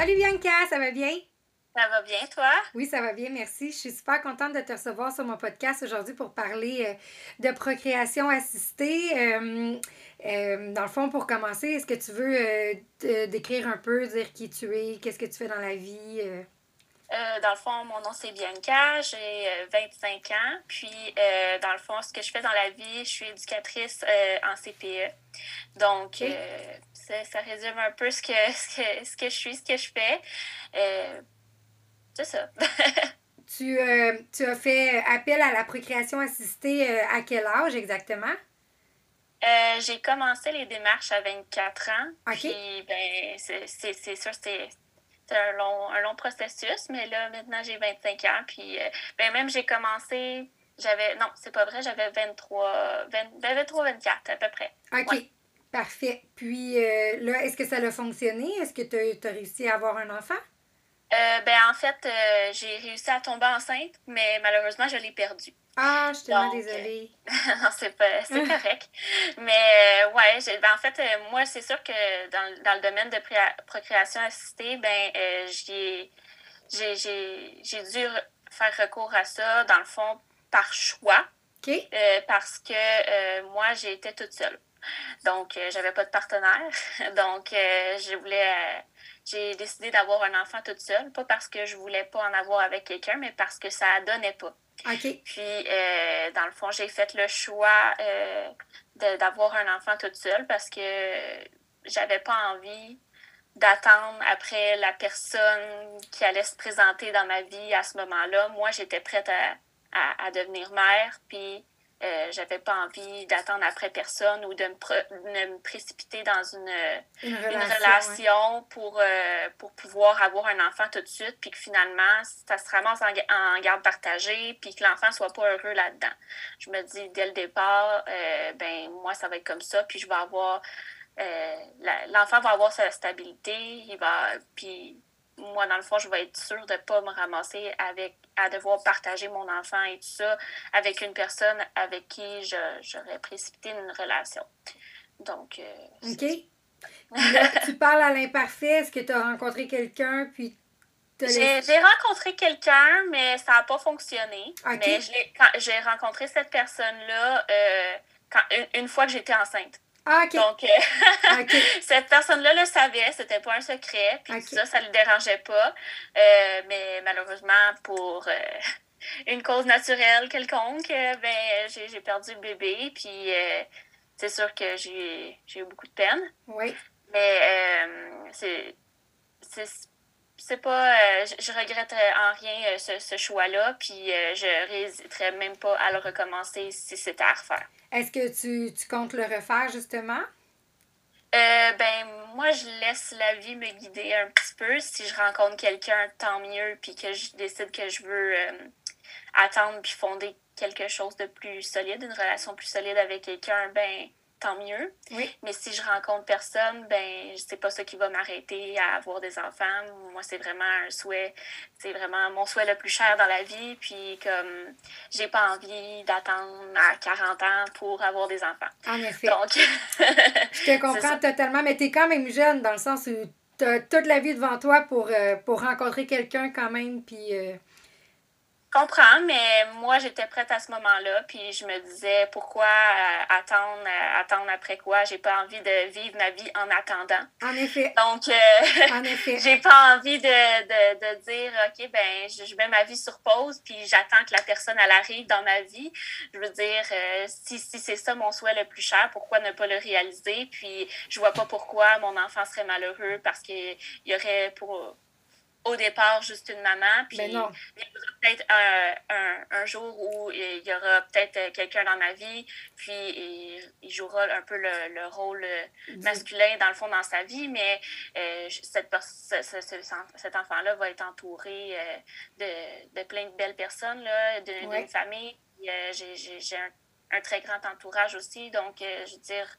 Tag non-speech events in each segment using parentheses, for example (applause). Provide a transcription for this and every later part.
Salut Bianca, ça va bien? Ça va bien, toi? Oui, ça va bien, merci. Je suis super contente de te recevoir sur mon podcast aujourd'hui pour parler euh, de procréation assistée. Euh, euh, dans le fond, pour commencer, est-ce que tu veux décrire un peu, dire qui tu es, qu'est-ce que tu fais dans la vie? Dans le fond, mon nom c'est Bianca, j'ai 25 ans. Puis, dans le fond, ce que je fais dans la vie, je suis éducatrice en CPE. Donc, ça, ça, résume un peu ce que, (laughs) ce que, ce que je suis, ce que je fais. C'est ça. (laughs) tu, euh, tu as fait appel à la procréation assistée euh, à quel âge exactement? Euh, j'ai commencé les démarches à 24 ans. Puis, ben, c'est sûr, c'est un long, un long processus, mais là, maintenant, j'ai 25 ans. Puis, ben, même, j'ai commencé, j'avais, non, c'est pas vrai, j'avais 23, 23, 24 à peu près. OK. Parfait. Puis, là, est-ce que ça a fonctionné? Est-ce que tu as réussi à avoir un enfant? Euh, ben, en fait, euh, j'ai réussi à tomber enceinte, mais malheureusement, je l'ai perdu. Ah, je suis tellement désolée. (laughs) non, c'est pas c'est (laughs) correct. mais euh, ouais, ben, en fait, moi, c'est sûr que dans, dans, le domaine de procréation assistée, ben j'ai j'ai dû faire recours à ça, dans le fond, par choix. OK. parce que moi, j'étais toute seule. Donc, j'avais pas de partenaire. (laughs) Donc, je voulais j'ai décidé d'avoir un enfant toute seule, pas parce que je voulais pas en avoir avec quelqu'un, mais parce que ça donnait pas. Puis, euh, dans le fond, j'ai fait le choix euh, d'avoir un enfant toute seule parce que j'avais pas envie d'attendre après la personne qui allait se présenter dans ma vie à ce moment-là. Moi, j'étais prête à, à, devenir mère, puis euh, j'avais pas envie d'attendre après personne ou de me, me précipiter dans une, une relation, pour, euh, pour pouvoir avoir un enfant tout de suite, puis que finalement, ça se ramasse en, garde partagée, puis que l'enfant soit pas heureux là-dedans. Je me dis dès le départ, euh, ben moi, ça va être comme ça, puis je vais avoir. l'enfant va avoir sa stabilité, il va. Puis moi, dans le fond, je vais être sûre de ne pas me ramasser avec à devoir partager mon enfant et tout ça avec une personne avec qui j'aurais précipité une relation. Donc. Euh, OK. tu parles à l'imparfait. Est-ce que tu as rencontré quelqu'un puis j'ai rencontré quelqu'un, mais ça n'a pas fonctionné. Mais j'ai rencontré cette personne-là euh, une, fois que j'étais enceinte. Ah, Donc, euh, (laughs) cette personne-là le savait, c'était pas un secret, puis ça, ça le dérangeait pas. Euh, mais malheureusement, pour euh, (laughs) une cause naturelle quelconque, ben, j'ai perdu le bébé, puis c'est sûr que j'ai eu beaucoup de peine. Oui. Mais c'est c'est pas je, je, regrette en rien ce, ce choix-là puis je n'hésiterais même pas à le recommencer si c'était à refaire. Est-ce que tu, tu, comptes le refaire, justement? Euh, ben, moi, je laisse la vie me guider un petit peu. Si je rencontre quelqu'un, tant mieux, puis que je décide que je veux euh, attendre puis fonder quelque chose de plus solide, une relation plus solide avec quelqu'un, ben, tant mieux. Oui. Mais si je rencontre personne, ben c'est pas ça qui va m'arrêter à avoir des enfants. Moi, c'est vraiment un souhait, c'est vraiment mon souhait le plus cher dans la vie. Puis comme j'ai pas envie d'attendre à 40 ans pour avoir des enfants. En effet. Donc, (laughs) je te comprends totalement, mais tu es quand même jeune dans le sens où tu as toute la vie devant toi pour, euh, pour rencontrer quelqu'un quand même. Puis. Euh, comprends, mais moi, j'étais prête à ce moment-là, puis je me disais, pourquoi euh, attendre, euh, attendre après quoi? J'ai pas envie de vivre ma vie en attendant. En effet. Donc, euh, (laughs) j'ai pas envie de, de, de, dire, OK, ben, je, mets ma vie sur pause, puis j'attends que la personne, elle arrive dans ma vie. Je veux dire, si, si c'est ça mon souhait le plus cher, pourquoi ne pas le réaliser? Puis, je vois pas pourquoi mon enfant serait malheureux parce qu'il y aurait pour au départ juste une maman. Puis il y aura peut-être un, un, jour où il y aura peut-être euh, quelqu'un dans ma vie, puis il, jouera un peu le, le rôle euh, masculin dans le fond dans sa vie, mais euh, cette, cet enfant-là va être entouré de, de, plein de belles personnes, d'une famille. J'ai un, un, très grand entourage aussi, donc je veux dire,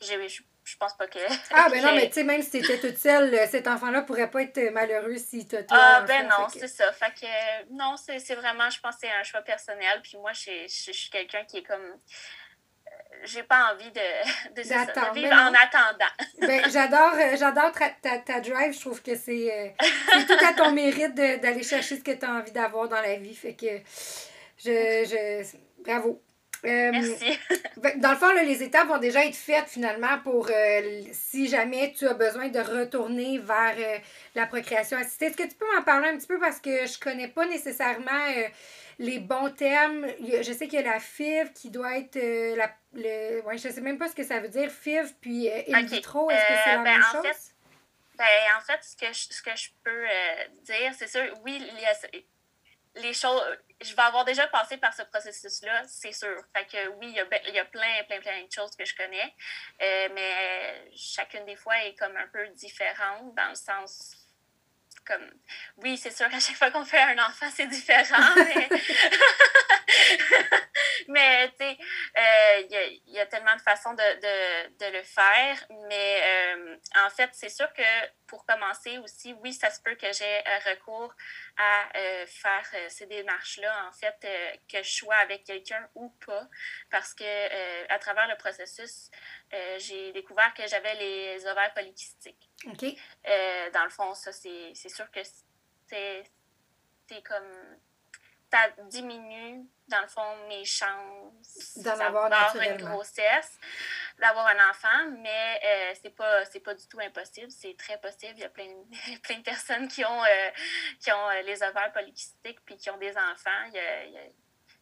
j'ai je pense pas que. (laughs) Ah, ben non, mais tu sais, même si tu étais toute seule, cet enfant-là pourrait pas être malheureux si tu Ah, ben non, c'est ça. Fait que, non, c'est vraiment, je pense que c'est un choix personnel. Puis moi, je, suis quelqu'un qui est comme. Euh, j'ai pas envie de, (laughs) de, vivre en attendant. (laughs) ben, j'adore euh, j'adore ta, ta, drive. Je trouve que c'est tout à ton mérite d'aller chercher ce que tu as envie d'avoir dans la vie. Fait que je, je bravo. Merci. (laughs) dans le fond, les étapes vont déjà être faites finalement pour si jamais tu as besoin de retourner vers la procréation assistée. Est-ce que tu peux m'en parler un petit peu? Parce que je connais pas nécessairement les bons termes. Je sais qu'il y a la FIV qui doit être euh, la. Le, ouais, je sais même pas ce que ça veut dire, FIV puis euh, in vitro. Est-ce que c'est la euh, ben, même chose? Fait, ben, en fait, ce que je, ce que je peux dire, c'est sûr, oui, les choses. Je vais avoir déjà passé par ce processus-là, c'est sûr. Fait que oui, il y, a, il y a plein, plein, plein de choses que je connais, mais chacune des fois est comme un peu différente dans le sens comme oui, c'est sûr qu'à chaque fois qu'on fait un enfant, c'est différent, (laughs) mais, (laughs) mais tu sais, il euh, y, a tellement de façons de, de, de le faire. Mais euh, en fait, c'est sûr que pour commencer aussi, oui, ça se peut que j'ai recours à euh, faire ces démarches-là, en fait, que je sois avec quelqu'un ou pas, parce que à travers le processus, j'ai découvert que j'avais les ovaires polykystiques. OK. dans le fond, ça, c'est sûr que c'est comme ça diminue, dans le fond, mes chances d'avoir une grossesse, d'avoir un enfant, mais euh, c'est pas pas du tout impossible, c'est très possible. Il y a plein, (laughs) plein de personnes qui ont, euh, qui ont euh, les ovaires polykystiques puis qui ont des enfants.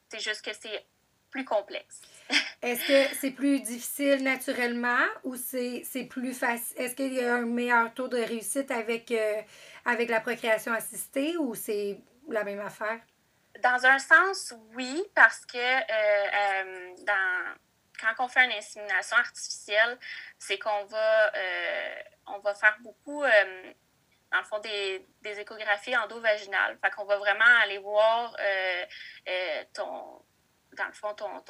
c'est juste que c'est plus complexe. (laughs) Est-ce que c'est plus difficile naturellement ou c'est plus facile? Est-ce qu'il y a un meilleur taux de réussite avec, avec la procréation assistée ou c'est la même affaire? Dans un sens, oui, parce que euh, euh, quand on fait une insémination artificielle, c'est qu'on va, euh, va faire beaucoup, dans le fond, des, échographies endovaginales. Fait qu'on va vraiment aller voir ton, dans le fond, ton,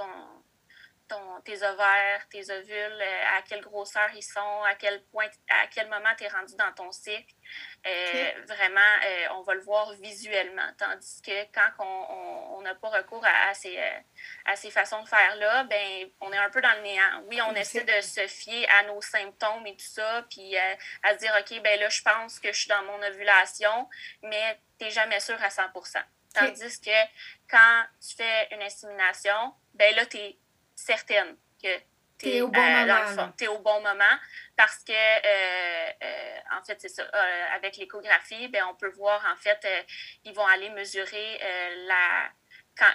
tes ovaires, tes ovules, euh, à quelle grosseur ils sont, à quel point, à quel moment tu es rendu dans ton cycle. Euh, vraiment, euh, on va le voir visuellement. Tandis que quand on n'a pas recours à, ces, à ces façons de faire-là, ben, on est un peu dans le néant. Oui, on essaie de se fier à nos symptômes et tout ça, puis à se dire, OK, ben là, je pense que je suis dans mon ovulation, mais tu n'es jamais sûr à 100 Tandis que quand tu fais une insémination, ben là, tu es certaine que tu es, au bon euh, moment. au bon moment parce que, euh, euh, en fait, c'est ça. avec l'échographie, ben, on peut voir, en fait, ils vont aller mesurer la,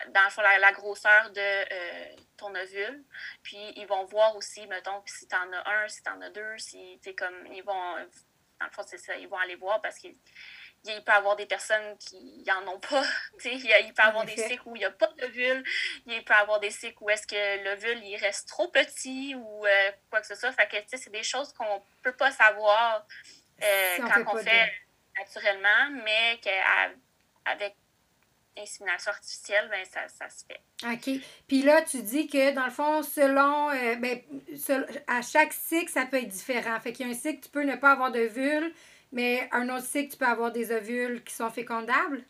dans le fond, la, grosseur de ton ovule. Puis, ils vont voir aussi, mettons, si tu en as un, si tu en as deux, si tu comme. Ils vont. Dans le fond, c'est ça. Ils vont aller voir parce qu'ils il peut y avoir des personnes qui n'en ont pas. (laughs) il, il peut y avoir des cycles où il n'y a pas d'ovule. Il peut y avoir des cycles où est-ce que l'ovule il reste trop petit ou euh, quoi que ce soit. Fait que c'est des choses qu'on ne peut pas savoir euh, quand on fait naturellement, mais qu'avec insémination artificielle, ben, ça, ça, se fait. OK. Puis là, tu dis que dans le fond, selon, euh, ben, à chaque cycle, ça peut être différent. Fait qu'il y a un cycle, tu peux ne pas avoir d'ovule, mais un autre cycle, tu peux avoir des ovules qui sont fécondables?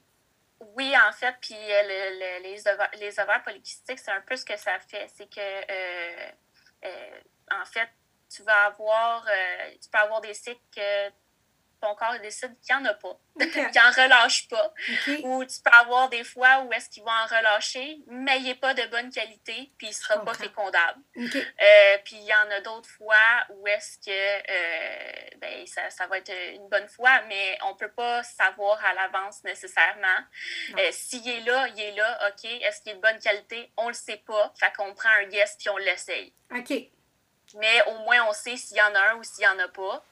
Oui, en fait, puis euh, les, ovaires, les ovaires c'est un peu ce que ça fait. C'est que, euh, euh, en fait, tu vas avoir, tu peux avoir des cycles que ton corps décide qu'il n'y en a pas, (laughs) qu'il n'en relâche pas. Ou tu peux avoir des fois où est-ce qu'il va en relâcher, mais il n'est pas de bonne qualité, puis il ne sera pas fécondable. Euh, puis il y en a d'autres fois où est-ce que euh, ben, ça, ça, va être une bonne fois, mais on ne peut pas savoir à l'avance nécessairement. Euh, s'il est là, il est là, OK. Est-ce qu'il est de bonne qualité? On ne le sait pas. Fait qu'on prend un guest puis on l'essaye. OK. Mais au moins, on sait s'il y en a un ou s'il n'y en a pas.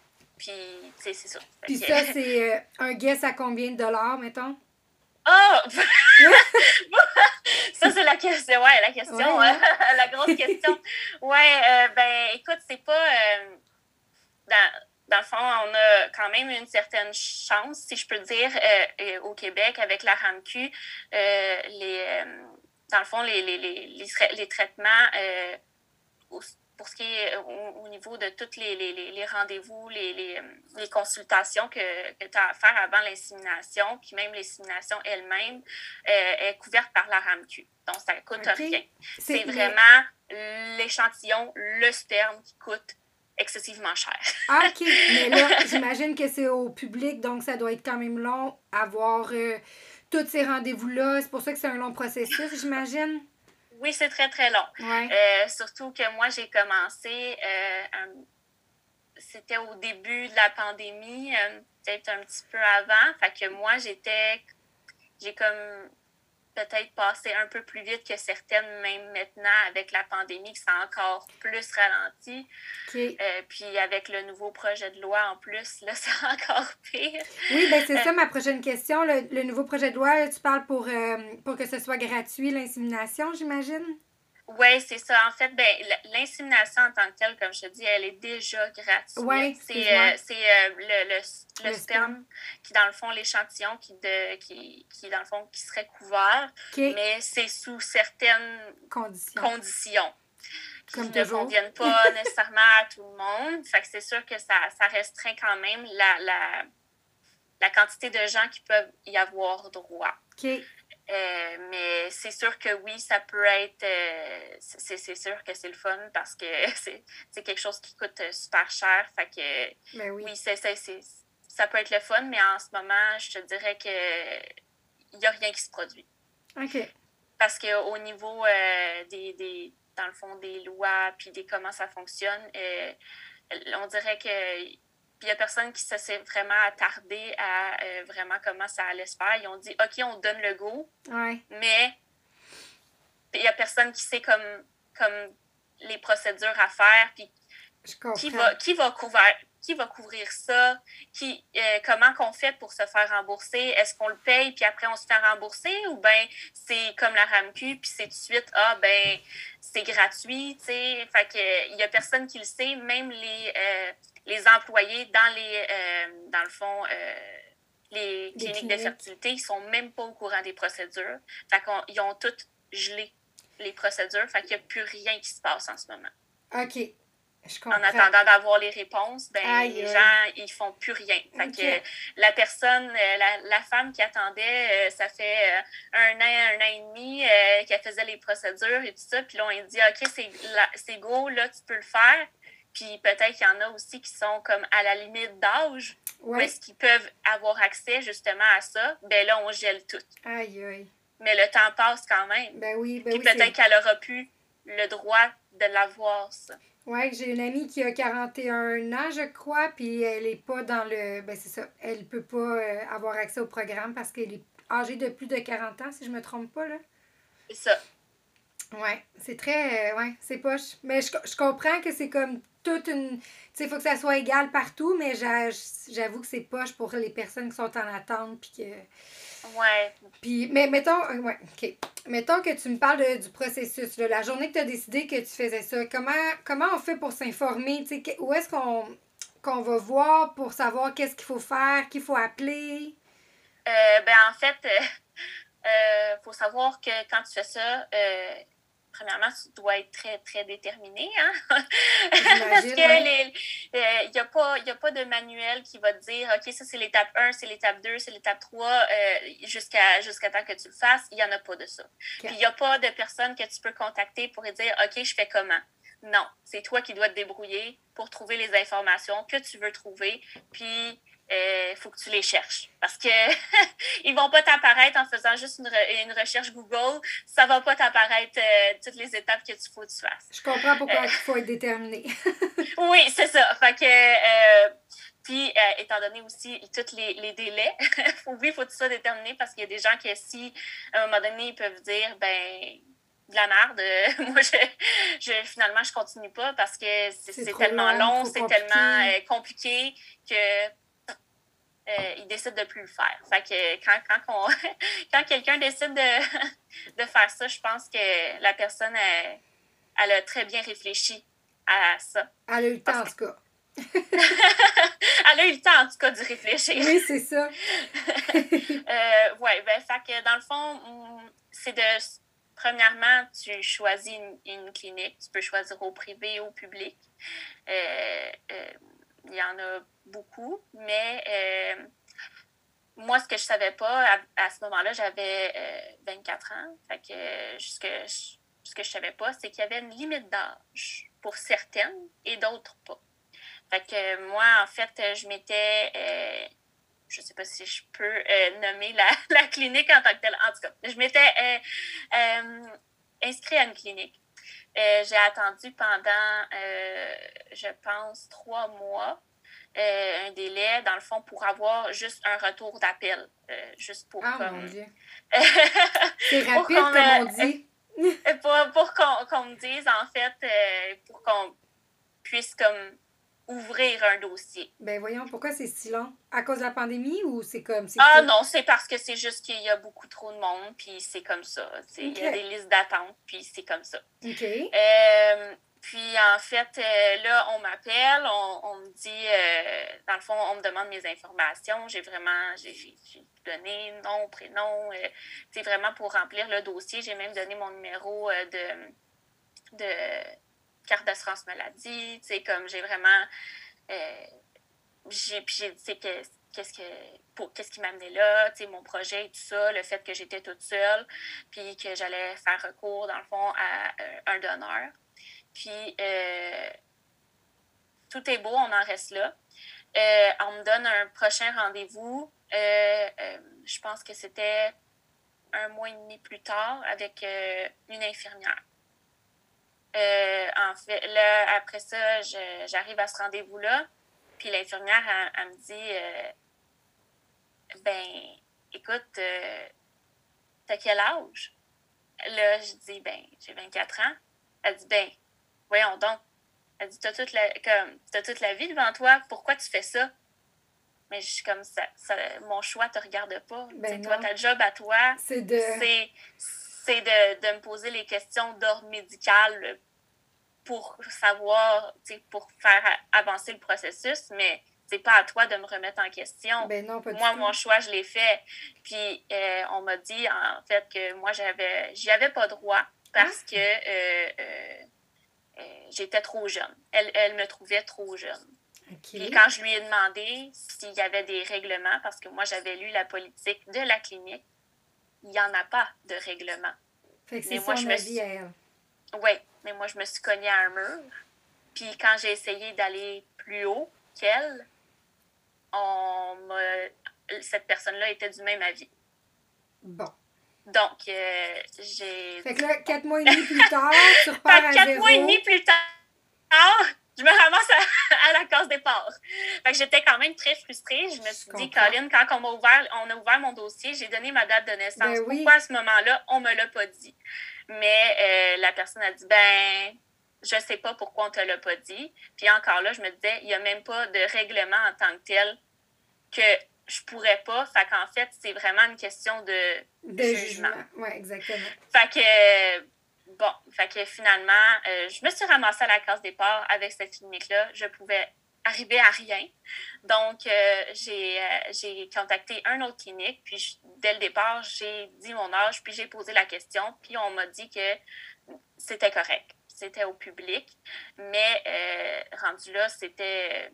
Puis, tu sais, c'est ça. Puis ça, (laughs) c'est euh, un guess à combien de dollars, mettons? Oh! (laughs) ça, c'est la question. Ouais, la question. Hein. (laughs) la grosse question. Ouais, euh, ben, écoute, c'est pas. Euh, dans, dans, le fond, on a quand même une certaine chance, si je peux dire, au Québec, avec la RAMQ. les, dans le fond, les, les, les, les traitements pour ce qui est au, niveau de tous les, les, les rendez-vous, les, les, consultations que, que tu as à faire avant l'insémination, puis même l'insémination elle-même, est couverte par la RAMQ. Donc, ça ne coûte rien. C'est vraiment l'échantillon, le sperme qui coûte excessivement cher. Ah, OK. (laughs) Mais là, j'imagine que c'est au public, donc ça doit être quand même long avoir euh, tous ces rendez-vous-là. C'est pour ça que c'est un long processus, j'imagine. Oui, c'est très, très long. Euh, surtout que moi, j'ai commencé, euh, c'était au début de la pandémie, peut-être un petit peu avant. Fait que moi, j'étais, j'ai comme peut-être passer un peu plus vite que certaines, même maintenant avec la pandémie, qui s'est encore plus ralenti. Euh, puis avec le nouveau projet de loi en plus, là, (laughs) c'est encore pire. Oui, bien c'est ça euh, ma prochaine question. Le, nouveau projet de loi, tu parles pour, euh, pour que ce soit gratuit, l'insémination, j'imagine? Oui, c'est ça. En fait, ben, l'insémination en tant que telle, comme je te dis, elle est déjà gratuite. Oui, c'est euh, euh, le, le, le, sperme qui, dans le fond, l'échantillon qui, de, qui, qui, dans le fond, qui serait couvert. Mais c'est sous certaines conditions. conditions qui ne conviennent pas (laughs) nécessairement à tout le monde. Fait que c'est sûr que ça, ça restreint quand même la, la, la quantité de gens qui peuvent y avoir droit. Euh, mais c'est sûr que oui, ça peut être. Euh, c'est sûr que c'est le fun parce que (laughs) c'est quelque chose qui coûte super cher. Fait que ben oui, oui ça peut être le fun, mais en ce moment, je te dirais que il n'y a rien qui se produit. OK. Parce qu'au niveau euh, des, des, dans le fond, des lois puis des comment ça fonctionne, on dirait que il n'y a personne qui s'est vraiment attardé à euh, vraiment comment ça allait se faire. Ils ont dit, OK, on donne le go. Mais il n'y a personne qui sait comme, comme les procédures à faire. Puis qui va, qui va couvrir qui va couvrir ça, qui, euh, comment qu'on fait pour se faire rembourser, est-ce qu'on le paye puis après on se fait rembourser? Ou bien c'est comme la RAMQ puis c'est tout de suite ah ben c'est gratuit, tu sais, fait que il y a personne qui le sait, même les euh, les employés dans les, euh, dans le fond, les cliniques de fertilité, ils sont même pas au courant des procédures. Fait qu'ils ont toutes gelé les procédures. Fait qu'il n'y a plus rien qui se passe en ce moment. OK. En attendant d'avoir les réponses, ben, les gens, ils font plus rien. Fait que la personne, euh, la, la femme qui attendait, ça fait un an, un an et demi qu'elle faisait les procédures et tout ça. Puis là, on dit, OK, c'est go, là, tu peux le faire. Puis peut-être qu'il y en a aussi qui sont comme à la limite d'âge, où est-ce qu'ils peuvent avoir accès justement à ça? Ben là, on gèle tout. Aïe, aïe. Mais le temps passe quand même. Ben oui, ben Puis peut-être qu'elle aura pu le droit de l'avoir, ça. Oui, j'ai une amie qui a 41 ans, je crois, puis elle est pas dans le. Ben, c'est ça. Elle peut pas euh, avoir accès au programme parce qu'elle est âgée de plus de 40 ans, si je me trompe pas, là. C'est ça. Oui, c'est très. Euh, ouais, c'est poche. Mais je, je comprends que c'est comme toute une. Tu sais, il faut que ça soit égal partout, mais j'avoue que c'est poche pour les personnes qui sont en attente. Puis que. Ouais. Puis, mais mettons. Euh, ouais, OK. Mettons que tu me parles du processus. la journée que tu as décidé que tu faisais ça, comment, comment on fait pour s'informer? Où est-ce qu'on qu'on va voir pour savoir qu'est-ce qu'il faut faire, qu'il faut appeler? Euh, ben, en fait, il euh, faut savoir que quand tu fais ça, premièrement, tu dois être très, très déterminé. Hein? (laughs) Parce qu'il n'y euh, a, pas, a pas de manuel qui va te dire, OK, ça c'est l'étape 1, c'est l'étape 2, c'est l'étape 3, euh, jusqu'à jusqu'à temps que tu le fasses. Il n'y en a pas de ça. Puis il n'y a pas de personne que tu peux contacter pour dire, OK, je fais comment? Non, c'est toi qui dois te débrouiller pour trouver les informations que tu veux trouver. Puis il euh, faut que tu les cherches. Parce que (laughs) ils vont pas t'apparaître en faisant juste une, une, recherche Google. Ça va pas t'apparaître euh, toutes les étapes que tu faut que tu fasses. Je comprends pourquoi euh, il faut être déterminé. (laughs) oui, c'est ça. Fait que, puis, étant donné aussi tous les, les délais, (laughs) oui, il faut que tu sois déterminé parce qu'il y a des gens qui, si, à un moment donné, ils peuvent dire, ben de la merde. Moi, je, je, finalement, je continue pas parce que c'est tellement long, c'est tellement compliqué que euh, il décide de plus le faire. Fait que quand, quand, (laughs) quand quelqu'un décide de, (laughs) de, faire ça, je pense que la personne, elle, elle, a très bien réfléchi à ça. Elle a eu le temps, en tout cas. (laughs) elle a eu le temps, en tout cas, d'y réfléchir. Oui, c'est ça. euh, oui, ben, fait que dans le fond, c'est de premièrement, tu choisis une, clinique. Tu peux choisir au privé ou au public. Euh, euh, il y en a beaucoup, mais moi, ce que je savais pas à, ce moment-là, j'avais 24 ans. Fait que ce que je, ce que je savais pas, c'est qu'il y avait une limite d'âge pour certaines et d'autres pas. Fait que moi, en fait, je m'étais je ne sais pas si je peux euh, nommer (laughs) la, clinique en tant que telle. En tout cas, je m'étais euh, euh, inscrite à une clinique. J'ai attendu pendant, je pense, trois mois. un délai, dans le fond, pour avoir juste un retour d'appel. juste pour. Ah, mon Dieu. (laughs) C'est rapide, comme on dit. (laughs) pour, pour qu'on me dise, en fait, pour qu'on puisse comme ouvrir un dossier. Ben voyons, pourquoi c'est si long? À cause de la pandémie ou c'est comme... Ah non, c'est parce que c'est juste qu'il y a beaucoup trop de monde, puis c'est comme ça. Il y a des listes d'attente, puis c'est comme ça. OK. Euh, puis en fait, euh, là, on m'appelle, on, me dit, euh, dans le fond, on me demande mes informations. J'ai vraiment, j'ai donné nom, prénom. c'est vraiment pour remplir le dossier. J'ai même donné mon numéro de, de carte d'assurance maladie, tu sais, comme j'ai vraiment. Euh, j'ai, puis j'ai dit, qu'est-ce que pour qu'est-ce qui m'amenait là, tu sais, mon projet et tout ça, le fait que j'étais toute seule, puis que j'allais faire recours, dans le fond, à euh, un donneur. Puis, euh, tout est beau, on en reste là. on me donne un prochain rendez-vous. je pense que c'était un mois et demi plus tard avec une infirmière. Euh, en fait, là, après ça, j'arrive à ce rendez-vous-là. Puis l'infirmière, elle, me dit euh, Ben, écoute, euh, t'as quel âge? Là, je dis Ben, j'ai 24 ans. Elle dit Ben, voyons donc. Elle dit T'as toute, la, comme, as toute la vie devant toi, pourquoi tu fais ça? Mais je suis comme ça, mon choix te regarde pas. Ben toi, ta job à toi, c'est de c'est de, de, me poser les questions d'ordre médical pour savoir, pour faire avancer le processus, mais c'est pas à toi de me remettre en question. Ben non, moi, mon choix, je l'ai fait. Puis euh, on m'a dit en fait que moi, j'avais j'y avais pas droit parce ah. que euh, euh, j'étais trop jeune. Elle, elle, me trouvait trop jeune. Puis quand je lui ai demandé s'il y avait des règlements, parce que moi, j'avais lu la politique de la clinique, il n'y en a pas de règlement. Fait que c'est moi, je me suis... Oui, mais moi, je me suis cognée à un mur. Puis quand j'ai essayé d'aller plus haut qu'elle, on cette personne-là était du même avis. Bon. Donc, euh, j'ai. Fait que là, quatre mois et demi plus tard, tu (laughs) repars à quatre mois et demi plus tard, je me ramasse (laughs) à, la case départ. Fait que j'étais quand même très frustrée. Je me suis dit, Colin, quand on m'a ouvert, on a ouvert mon dossier, j'ai donné ma date de naissance. Ben Pourquoi à ce moment-là, on me l'a pas dit? Mais euh, la personne a dit, ben, je sais pas pourquoi on te l'a pas dit. Puis encore là, je me disais, il y a même pas de règlement en tant que tel que je pourrais pas. Fait qu'en fait, c'est vraiment une question de, jugement. Oui, exactement. Fait que Bon, fait que finalement, euh, je me suis ramassée à la case départ avec cette clinique-là. Je pouvais arriver à rien. Donc, euh, euh, j'ai contacté un autre clinique, puis dès le départ, j'ai dit mon âge, puis j'ai posé la question, puis on m'a dit que c'était correct. C'était au public. Mais rendu là, c'était.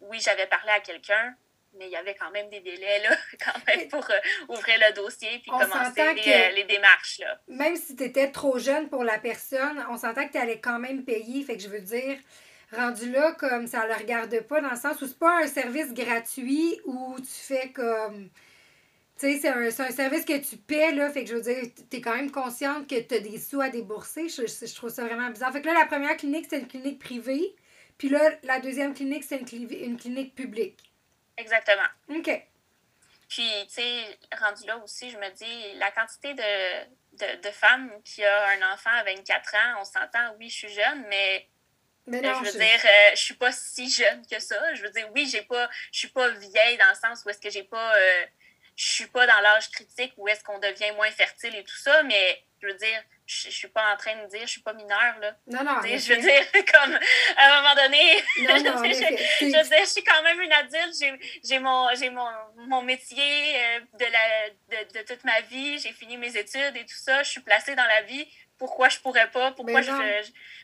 Oui, j'avais parlé à quelqu'un, mais il y avait quand même des délais là, (laughs) quand même pour euh, ouvrir le dossier puis commencer les, euh, les, démarches. Là. Même si tu étais trop jeune pour la personne, on s'entend que tu allais quand même payer. Fait que je veux dire, rendu là, comme ça ne le regarde pas, dans le sens où c'est pas un service gratuit où tu fais comme. Tu sais, c'est un, un, service que tu paies, là. Fait que je veux dire, tu es quand même consciente que tu as des sous à débourser. Je, je, trouve ça vraiment bizarre. Fait que là, la première clinique, c'était une clinique privée. Puis là, la deuxième clinique, c'est une, une clinique publique. Exactement. OK. Puis, tu sais, rendu là aussi, je me dis, la quantité de, de, femmes qui a un enfant à 24 ans, on s'entend, oui, je suis jeune, mais mais non, je veux dire, euh, je suis pas si jeune que ça. Je veux dire, oui, j'ai pas, je suis pas vieille dans le sens où est-ce que j'ai pas, euh, je suis pas dans l'âge critique où est-ce qu'on devient moins fertile et tout ça, mais Je veux dire, je, je suis pas en train de dire, je suis pas mineure, là. Non, non. Je veux dire, (laughs) comme, à un moment donné, non, non, (laughs) je, je, veux dire, je suis quand même une adulte, j'ai mon, mon, mon métier euh, de, la, de, de toute ma vie, j'ai fini mes études et tout ça, je suis placée dans la vie pourquoi je pourrais pas, pourquoi je,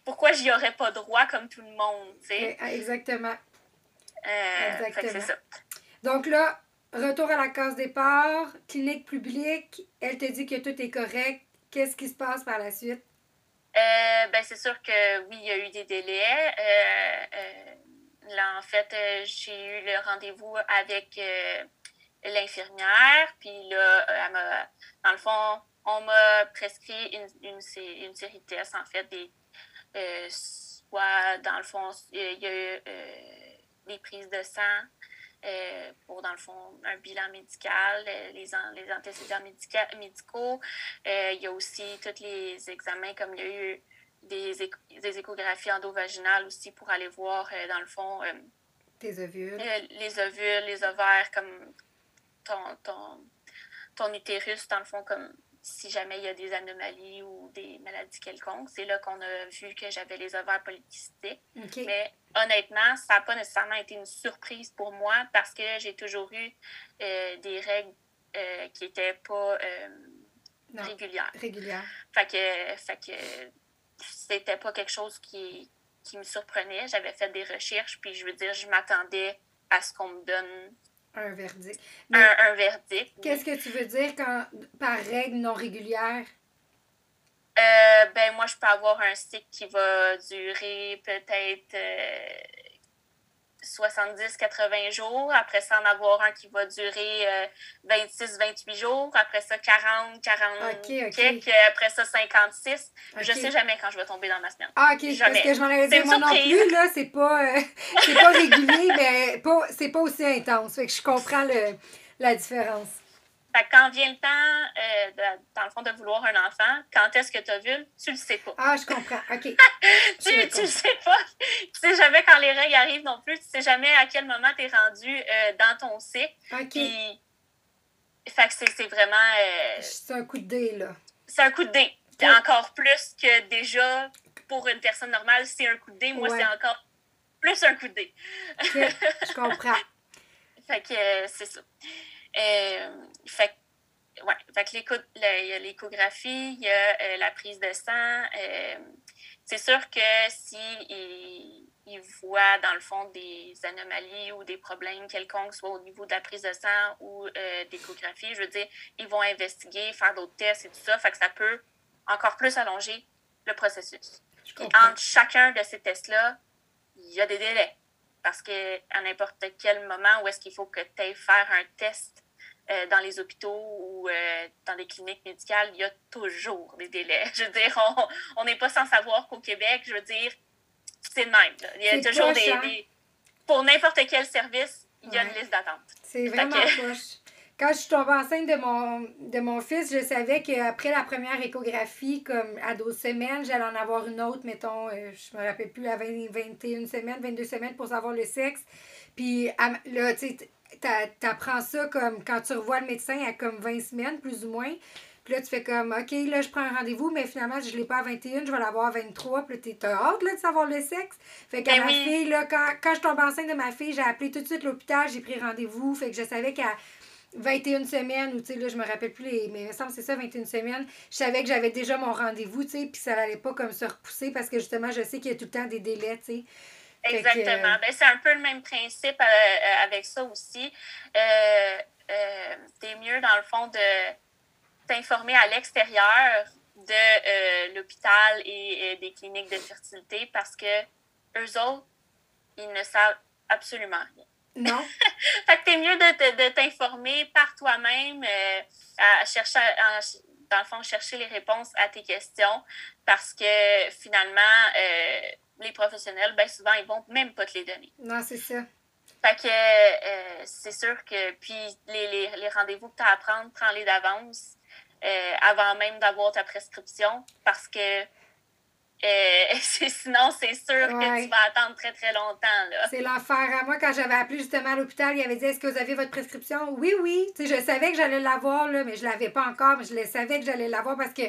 pourquoi j'y aurais pas droit comme tout le monde, tu sais? Exactement. Euh, Exactement. ça. Donc là, retour à la case départ, clinique publique, elle te dit que tout est correct. Qu'est-ce qui se passe par la suite? Euh, ben, c'est sûr que oui, il y a eu des délais. Euh, là, en fait, j'ai eu le rendez-vous avec l'infirmière, puis là, elle m'a, dans le fond, on m'a prescrit une, une, série de tests, en fait, des, euh, soit dans le fond, il y a eu euh, des prises de sang euh, pour, dans le fond, un bilan médical, les, les antécédents médicaux. il y a aussi tous les examens, comme il y a eu des, des échographies endovaginales aussi pour aller voir, dans le fond, Tes ovules. les ovules, les ovaires, comme ton, ton, ton utérus, dans le fond, comme si jamais il y a des anomalies ou des maladies quelconques. C'est là qu'on a vu que j'avais les ovaires polykystiques. Mais honnêtement, ça n'a pas nécessairement été une surprise pour moi parce que j'ai toujours eu euh, des règles euh, qui n'étaient pas euh, régulières. Régulières. Fait que, fait que c'était pas quelque chose qui, qui me surprenait. J'avais fait des recherches, puis je veux dire, je m'attendais à ce qu'on me donne un verdict. un, verdict. Qu'est-ce que tu veux dire quand, par règle non régulière? Euh, ben, moi, je peux avoir un cycle qui va durer peut-être euh, 70-80 jours. Après ça, en avoir un qui va durer 26-28 euh, jours. Après ça, 40, 40 quelques. Après ça, 56. Je sais jamais quand je vais tomber dans ma semaine. Ah, OK. Jamais. Parce que j'en avais dit, moi non plus, là, c'est pas, euh, pas régulier, mais pas, c'est pas aussi intense. Fait que je comprends le, la différence quand vient le temps, euh, dans le fond, de vouloir un enfant, quand est-ce que tu as vu, tu le sais pas. Ah, je comprends. OK. (laughs) tu, le sais pas. Tu sais jamais quand les règles arrivent non plus. Tu sais jamais à quel moment tu es rendu euh, dans ton cycle. OK. Puis, fait que c'est vraiment. Euh, c'est un coup de dé, là. C'est un coup de dé. Encore plus que déjà, pour une personne normale, c'est un coup de dé. Moi, c'est encore plus un coup de dé. Je comprends. (laughs) fait que c'est ça. Euh, fait ouais, fait il y a l'échographie, il y a euh, la prise de sang. Euh, c'est sûr que si il, voit dans le fond des anomalies ou des problèmes quelconques, soit au niveau de la prise de sang ou d'échographie, je veux dire, ils vont investiguer, faire d'autres tests et tout ça. Fait que ça peut encore plus allonger le processus. Et entre chacun de ces tests-là, il y a des délais. Parce qu'à n'importe quel moment où est-ce qu'il faut que tu ailles faire un test euh, dans les hôpitaux ou euh, dans les cliniques médicales, il y a toujours des délais. (laughs) Je veux dire, on n'est pas sans savoir qu'au Québec, je veux dire, c'est le même. Il y a toujours des, Pour n'importe quel service, il y a une liste d'attente. C'est vraiment poche. (laughs) Quand je suis tombée enceinte de mon, de mon fils, je savais qu'après la première échographie, comme à 12 semaines, j'allais en avoir une autre, mettons, euh, je me rappelle plus, à 20, 21 semaines, 22 semaines pour savoir le sexe. Puis là, tu sais, t'apprends ça comme quand tu revois le médecin à comme 20 semaines, plus ou moins. Puis là, tu fais comme, OK, là, je prends un rendez-vous, mais finalement, je ne l'ai pas à 21, je vais l'avoir à 23. Puis là, t'as hâte là, de savoir le sexe. Fait qu'à ben ma fille, là, quand, quand je tombe enceinte de ma fille, j'ai appelé tout de suite l'hôpital, j'ai pris rendez-vous. Fait que je savais qu'à 21 semaines, ou tu sais, là, je me rappelle plus les. Mais il me semble que c'est ça, 21 semaines. Je savais que j'avais déjà mon rendez-vous, tu sais, puis ça n'allait pas comme se repousser parce que justement, je sais qu'il y a tout le temps des délais, tu sais. Exactement. Ben, c'est un peu le même principe euh, euh, avec ça aussi. Euh, c'est mieux, dans le fond, de t'informer à l'extérieur de l'hôpital et, des cliniques de fertilité parce que eux autres, ils ne savent absolument rien. Non? (laughs) fait que c'est mieux de, t'informer par toi-même, à chercher, dans le fond, chercher les réponses à tes questions parce que finalement, les professionnels, bien souvent, ils vont même pas te les donner. Non, c'est ça. Fait que euh, c'est sûr que, puis les, les, rendez-vous que tu as à prendre, prends-les d'avance euh, avant même d'avoir ta prescription parce que Euh, (laughs) sinon, c'est sûr que tu vas attendre très, très longtemps. C'est l'enfer. Moi, quand j'avais appelé justement à l'hôpital, il avait dit Est-ce que vous avez votre prescription? Oui, oui. Je savais que j'allais l'avoir, mais je ne l'avais pas encore, mais je le savais que j'allais l'avoir parce que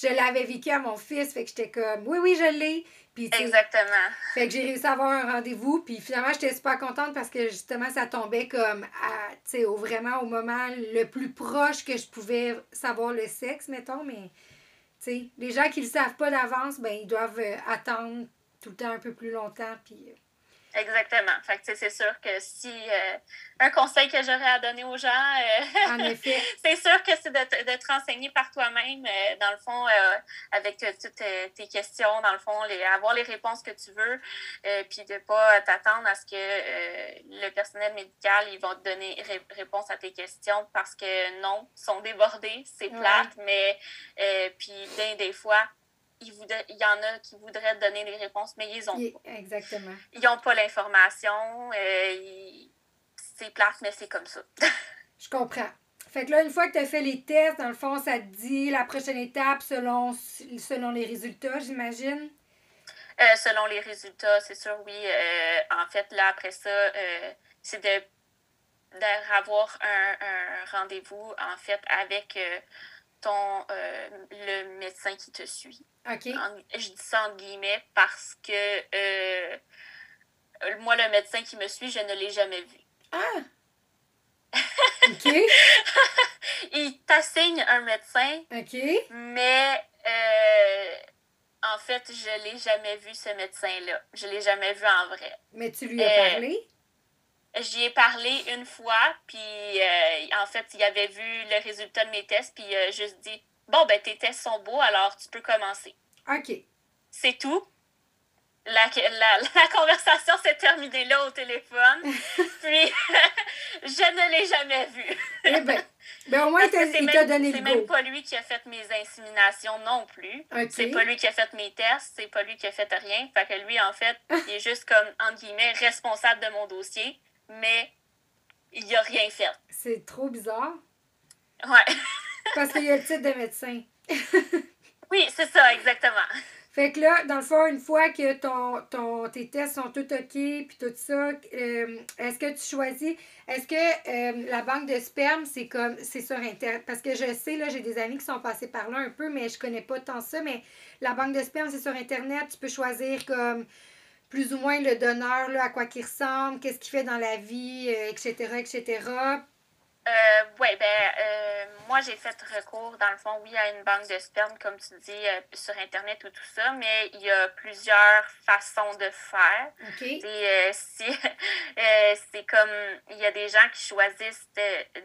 je l'avais vécu à mon fils. Fait que j'étais comme Oui, oui, je l'ai. Exactement. Fait que j'ai réussi à avoir un rendez-vous. Puis finalement, j'étais super contente parce que justement, ça tombait comme à, au, vraiment au moment le plus proche que je pouvais savoir le sexe, mettons. Mais les gens qui ne le savent pas d'avance, ben, ils doivent euh, attendre tout le temps un peu plus longtemps. Euh, Exactement. Fait que c'est sûr que si euh, un conseil que j'aurais à donner aux gens, euh, (laughs) c'est sûr que c'est de, de, te renseigner par toi-même, euh, dans le fond, avec toutes tes questions, dans le fond, les, avoir les réponses que tu veux, puis de pas t'attendre à ce que le personnel médical, ils vont te donner réponse à tes questions parce que non, ils sont débordés, c'est plate, mais puis bien des fois, il, y en a qui voudraient donner les réponses, mais ils ont pas. Exactement. Ils n'ont pas l'information. Euh, c'est plate, mais c'est comme ça. (laughs) Je comprends. Fait que là, une fois que tu as fait les tests, dans le fond, ça te dit la prochaine étape selon, selon les résultats, j'imagine? Euh, selon les résultats, c'est sûr, oui. Euh, en fait, là, après ça, c'est de d'avoir un, un rendez-vous, en fait, avec ton, le médecin qui te suit je dis ça en guillemets parce que euh, moi, le médecin qui me suit, je ne l'ai jamais vu. Ah! (laughs) OK. il t'assigne un médecin. OK. Mais euh, en fait, je l'ai jamais vu, ce médecin-là. Je l'ai jamais vu en vrai. Mais tu lui as euh, parlé? J'y ai parlé une fois, puis en fait, il avait vu le résultat de mes tests, puis il a juste dit Bon, ben, tes tests sont beaux, alors tu peux commencer. OK. C'est tout. La, la, la conversation s'est terminée là au téléphone. (laughs) Puis, (laughs) je ne l'ai jamais vu. eh bien, ben (laughs) au moins, il t'a donné le C'est même pas lui qui a fait mes inséminations non plus. C'est pas lui qui a fait mes tests. C'est pas lui qui a fait rien. Fait que lui, en fait, il est juste comme, entre guillemets, responsable de mon dossier. Mais il a rien fait. C'est trop bizarre. Ouais. (laughs) Parce qu'il y a le titre de médecin. (laughs) oui, c'est ça, exactement. Fait que là, dans le fond, une fois que ton, ton, tes tests sont tout OK, puis tout ça, euh, est-ce que tu choisis, est-ce que euh, la banque de sperme, c'est comme, c'est sur Internet? Parce que je sais, là, j'ai des amis qui sont passés par là un peu, mais je connais pas tant ça, mais la banque de sperme, c'est sur Internet, tu peux choisir comme plus ou moins le donneur, là, à quoi qu'il ressemble, qu'est-ce qu'il fait dans la vie, etc., euh, etc. Euh, oui, ben, euh, moi, j'ai fait recours, dans le fond, oui, à une banque de sperme, comme tu dis, euh, sur Internet ou tout ça, mais il y a plusieurs façons de faire. OK. (laughs) c'est comme, il y a des gens qui choisissent,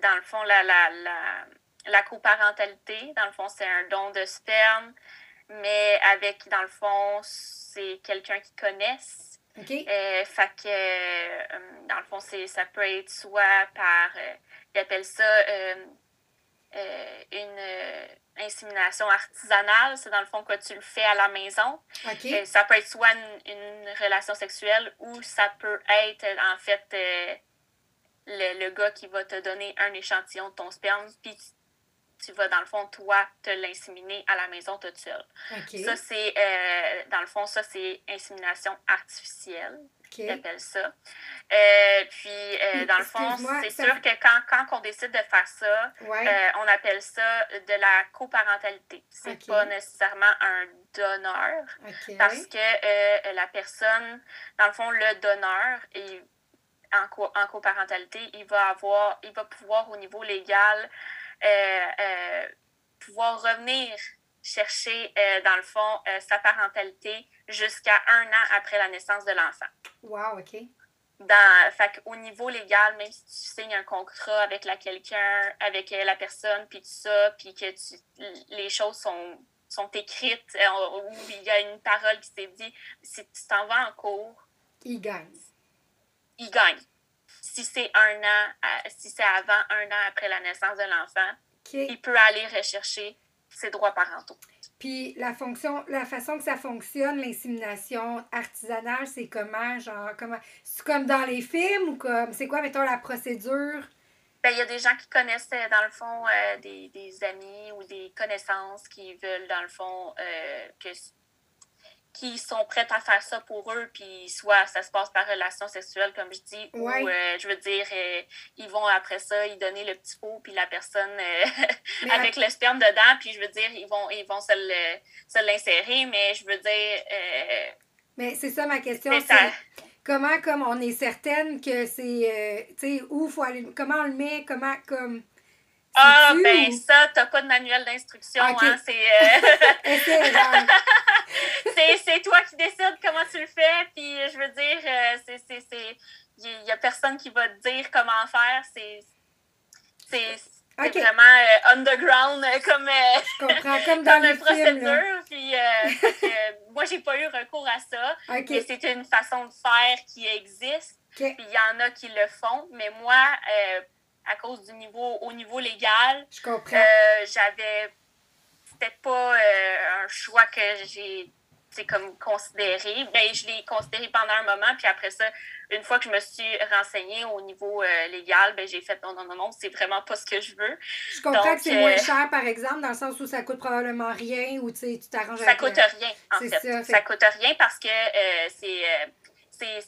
dans le fond, la, la, la, la coparentalité. Dans le fond, c'est un don de sperme, mais avec, dans le fond, c'est quelqu'un qui connaisse. OK. fait que, dans le fond, ça peut être soit par ils appellent ça euh, euh, une euh, insémination artisanale. C'est dans le fond que tu le fais à la maison. ça peut être soit une, relation sexuelle ou ça peut être en fait le, gars qui va te donner un échantillon de ton sperme, puis tu, vas dans le fond, toi, te l'inséminer à la maison toute seule. Ça, c'est, dans le fond, ça, c'est insémination artificielle. Okay. appelle ça. Euh, puis, euh, dans le fond, c'est sûr que quand, quand on décide de faire ça, euh, on appelle ça de la coparentalité. C'est pas nécessairement un donneur parce que la personne, dans le fond, le donneur, et en, co en coparentalité, il va avoir, il va pouvoir au niveau légal pouvoir revenir chercher, dans le fond, sa parentalité jusqu'à un an après la naissance de l'enfant. Wow, OK. Dans, fait au niveau légal, même si tu signes un contrat avec la quelqu'un, avec euh, la personne, puis tout ça, puis que tu, les choses sont, sont écrites, euh, ou il y a une parole qui s'est dit, si tu t'en vas en cours, il gagne. Il gagne. Si c'est un an, si c'est avant un an après la naissance de l'enfant, il peut aller rechercher ses droits parentaux. Puis la fonction, la façon que ça fonctionne, l'insémination artisanale, c'est comment, genre, comment. C'est comme dans les films ou comme. C'est quoi, mettons, la procédure? Ben, il y a des gens qui connaissent, euh, dans le fond, euh, des, des, amis ou des connaissances qui veulent, dans le fond, euh, que qui sont prêtes à faire ça pour eux, puis soit ça se passe par relation sexuelle, comme je dis, ou euh, je veux dire, euh, ils vont après ça, ils donner le petit pot, puis la personne euh, (laughs) (laughs) avec le sperme dedans, puis je veux dire, ils vont, ils vont se l'insérer, mais je veux dire. mais c'est ça ma question. Comment, comme on est certaine que c'est. tu sais, où faut aller. Comment on le met, comment, comme. Ah, ben ça, t'as pas de manuel d'instruction, hein, (laughs) (laughs) c'est... c'est toi qui décides comment tu le fais, puis je veux dire, euh, c'est... Il y a personne qui va te dire comment faire, c'est... C'est vraiment euh, underground euh, comme, je comprends, comme (laughs) dans procédure. Puis, moi, j'ai pas eu recours à ça. Mais c'est une façon de faire qui existe. Puis il y en a qui le font. Mais moi, à cause du niveau, au niveau légal. Je comprends. Euh, j'avais. C'était pas euh, un choix que j'ai comme considéré. Ben, je l'ai considéré pendant un moment, puis après ça, une fois que je me suis renseignée au niveau euh, légal, ben, j'ai fait non, non, non, non, c'est vraiment pas ce que je veux. Je comprends que c'est moins cher, par exemple, dans le sens où ça coûte probablement rien ou tu t'arranges Ça coûte rien, en fait. Ça, fait. ça coûte rien parce que c'est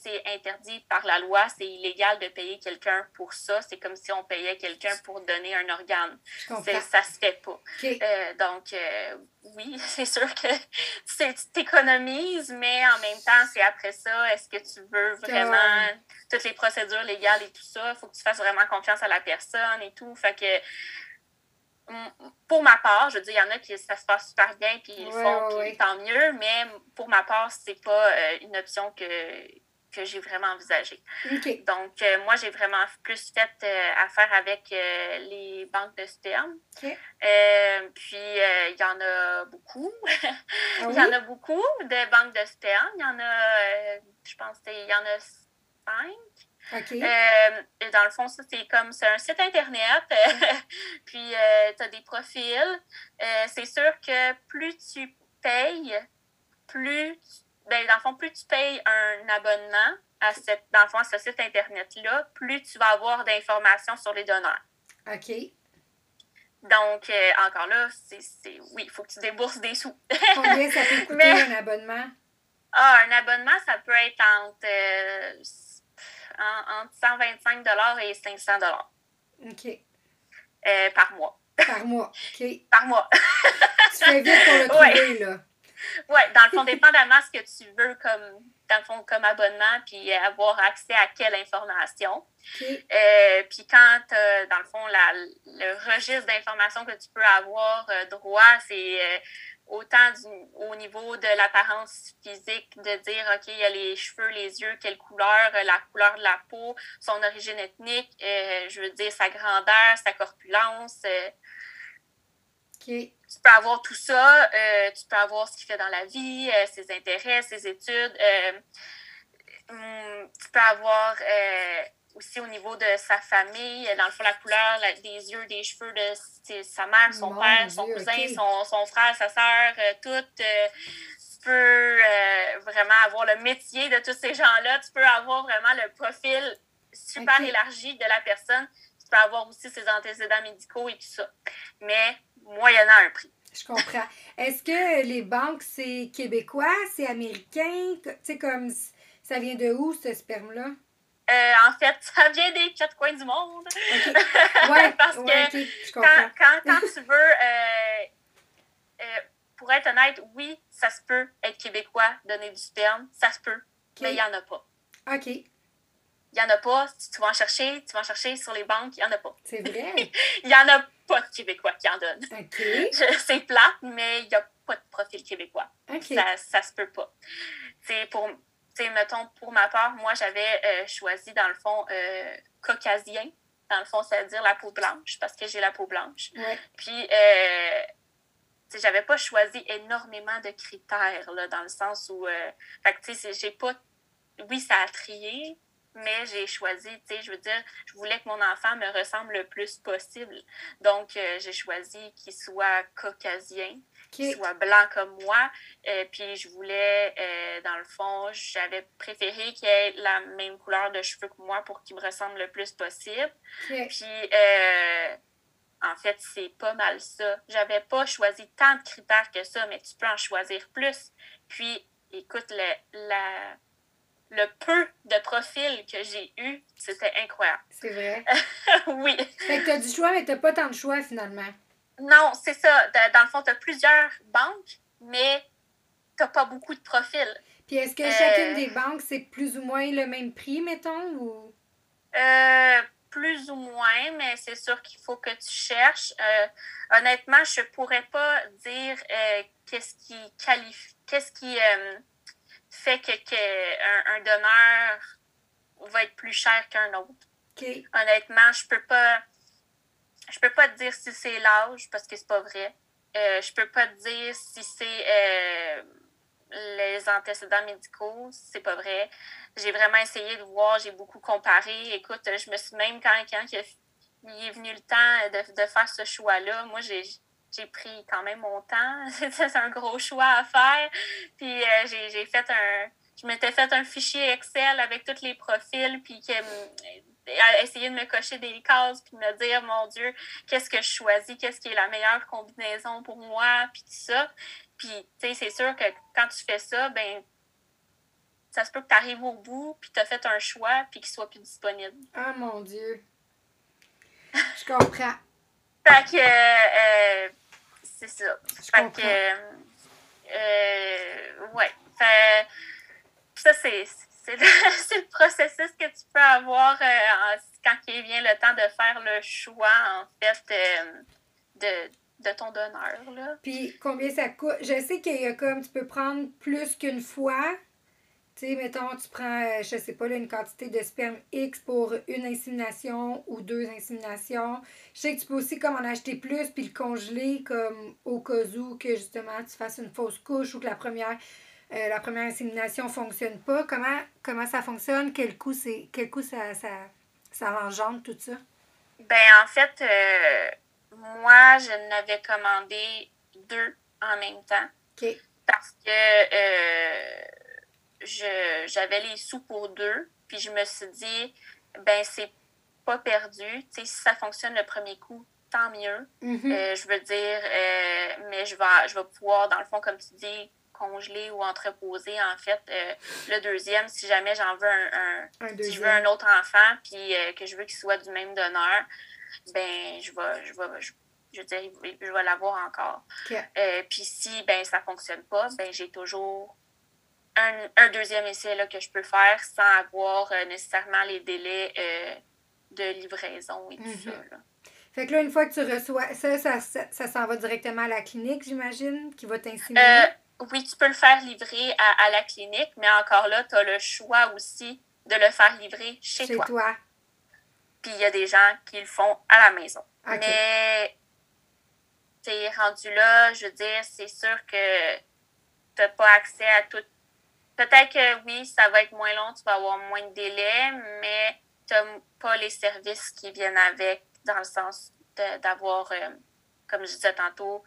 c'est interdit par la loi, c'est illégal de payer quelqu'un pour ça. C'est comme si on payait quelqu'un pour donner un organe. Ça se fait pas. Euh, donc, euh, oui, (laughs) c'est sûr que tu t'économises, mais en même temps, c'est après ça, est-ce que tu veux vraiment toutes les procédures légales et tout ça? Il faut que tu fasses vraiment confiance à la personne et tout. Fait que pour ma part, je veux dire, il y en a qui ça se passe super bien, puis ils le font, puis tant mieux, mais pour ma part, c'est pas euh, une option que, que j'ai vraiment envisagée. Donc, euh, moi, j'ai vraiment plus fait euh, affaire avec les banques de sperme. puis, il y en a beaucoup. (laughs) Ah il y en a beaucoup de banques de sperme. Il y en a, je pense, il y en a cinq. Euh, dans le fond, ça, c'est comme c'est un site Internet, (laughs) puis euh, tu as des profils. Euh, c'est sûr que plus tu payes, plus, ben, dans le fond, plus tu payes un abonnement à, cette, dans le fond, ce site Internet-là, plus tu vas avoir d'informations sur les donneurs. OK. Donc, encore là, c'est, oui, il faut que tu débourses des sous. (laughs) Combien ça peut coûter un abonnement? Ah, un abonnement, ça peut être entre entre 125 et 500 OK. Euh, par mois. Par mois, OK. par mois. tu fais vite pour le trouver, là. Oui, dans le fond, dépendamment ce que tu veux comme, dans le fond, comme abonnement, puis avoir accès à quelle information. Euh, puis quand, dans le fond, la, le registre d'informations que tu peux avoir euh, droit, c'est autant au niveau de l'apparence physique, de dire, OK, il y a les cheveux, les yeux, quelle couleur, euh, la couleur de la peau, son origine ethnique, euh, je veux dire, sa grandeur, sa corpulence. Euh. Tu peux avoir tout ça, tu peux avoir ce qu'il fait dans la vie, ses intérêts, ses études. Hum, tu peux avoir aussi au niveau de sa famille, dans le fond, la couleur des yeux, des cheveux de sa mère, son père, son cousin, son, son, frère, sa soeur, euh, tout. Euh, tu peux euh, vraiment avoir le métier de tous ces gens-là. Tu peux avoir vraiment le profil super élargi de la personne. Tu peux avoir aussi ses antécédents médicaux et tout ça. Mais moyennant un prix. Je comprends. Est-ce que les banques, c'est québécois, c'est américain? Tu sais, comme ça vient de où, ce sperme-là? Euh, en fait, (laughs) ça vient des quatre coins du monde. (laughs) Parce que quand, quand, (laughs) tu veux, euh, euh, pour être honnête, oui, ça se peut être québécois, donner du sperme, ça se peut, mais il n'y en a pas. OK. Il n'y en a pas. Si tu vas en chercher, tu vas en chercher sur les banques, il n'y en a pas. C'est vrai? (laughs) Il n'y en a pas de Québécois qui en donnent. OK. (laughs) C'est plate, mais il n'y a pas de profil québécois. Ça, ça se peut pas. C'est pour sais, mettons, pour ma part, moi, j'avais euh, choisi, dans le fond, euh, caucasien. Dans le fond, c'est-à-dire la peau blanche, parce que j'ai la peau blanche. Puis, euh, j'avais pas choisi énormément de critères, là, dans le sens où, fait que, tu sais, j'ai pas, oui, ça a trié, mais j'ai choisi, tu sais, je veux dire, je voulais que mon enfant me ressemble le plus possible. Donc, j'ai choisi qu'il soit caucasien qui soit blanc comme moi. Euh, puis je voulais, euh, dans le fond, j'avais préféré qu'il ait la même couleur de cheveux que moi pour qu'il me ressemble le plus possible. Puis, euh, en fait, c'est pas mal ça. J'avais pas choisi tant de critères que ça, mais tu peux en choisir plus. Puis, écoute, le, la, le peu de profils que j'ai eu, c'était incroyable. C'est vrai. (laughs) oui. Fait que t'as du choix, mais t'as pas tant de choix finalement. Non, c'est ça. Dans le fond, t'as plusieurs banques, mais t'as pas beaucoup de profils. Puis est-ce que chacune des banques, c'est plus ou moins le même prix, mettons, ou? Euh, plus ou moins, mais c'est sûr qu'il faut que tu cherches. Euh, honnêtement, je pourrais pas dire euh, qu'est-ce qui qualifie, qu'est-ce qui fait que, un, donneur va être plus cher qu'un autre. Honnêtement, je peux pas je peux pas te dire si c'est l'âge parce que c'est pas vrai. Euh, je peux pas te dire si c'est euh, les antécédents médicaux, c'est pas vrai. J'ai vraiment essayé de voir, j'ai beaucoup comparé. Écoute, je me suis même quand, quand il est venu le temps de, de faire ce choix-là, moi j'ai j'ai pris quand même mon temps. (laughs) c'est un gros choix à faire. Puis euh, j'ai fait un. Je m'étais fait un fichier Excel avec tous les profils, puis qui essayer de me cocher des cases, puis me dire, mon Dieu, qu'est-ce que je choisis, qu'est-ce qui est la meilleure combinaison pour moi, puis tout ça. Puis, tu sais, c'est sûr que quand tu fais ça, ben ça se peut que tu arrives au bout, puis tu as fait un choix, puis qu'il soit plus disponible. Ah, mon Dieu. Je comprends. fait que, euh, c'est ça. fait que, euh, ouais. Fait, ça, c'est c'est le, (laughs) processus que tu peux avoir euh, quand il vient le temps de faire le choix, en fait, euh, de, ton donneur. Là. Puis combien ça coûte? Je sais qu'il y a comme, tu peux prendre plus qu'une fois. Tu sais, mettons, tu prends, euh, je sais pas, une quantité de sperme X pour une insémination ou deux inséminations. Je sais que tu peux aussi comme en acheter plus puis le congeler comme au cas où que justement tu fasses une fausse couche ou que la première euh, la première insémination ne fonctionne pas. Comment, comment ça fonctionne? Quel coût, c'est, quel coup ça, ça, ça engendre, tout ça? Ben, en fait, euh, moi, je n'avais commandé deux en même temps. Parce que euh, j'avais les sous pour deux. Puis je me suis dit, ben, c'est pas perdu. Tu sais, si ça fonctionne le premier coup, tant mieux. Mm-hmm. je veux dire, mais je vais, je vais pouvoir, dans le fond, comme tu dis, congelé ou entreposé, en fait. Euh, le deuxième, si jamais j'en veux un, si je veux un autre enfant, puis euh, que je veux qu'il soit du même donneur, ben je vais, je vais, je, je vais l'avoir encore. Euh, puis si ben ça fonctionne pas, ben j'ai toujours un, deuxième essai là, que je peux faire sans avoir nécessairement les délais de livraison et tout mm-hmm. ça. Fait que là, une fois que tu reçois ça, ça, ça, s'en va directement à la clinique, j'imagine, qui va t'inséminer? oui, tu peux le faire livrer à, la clinique, mais encore là, tu as le choix aussi de le faire livrer chez, chez toi. Puis il y a des gens qui le font à la maison. Mais tu rendu là, je veux dire, c'est sûr que tu n'as pas accès à tout. Peut-être que oui, ça va être moins long, tu vas avoir moins de délai, mais tu n'as pas les services qui viennent avec, dans le sens d'avoir, euh, comme je disais tantôt,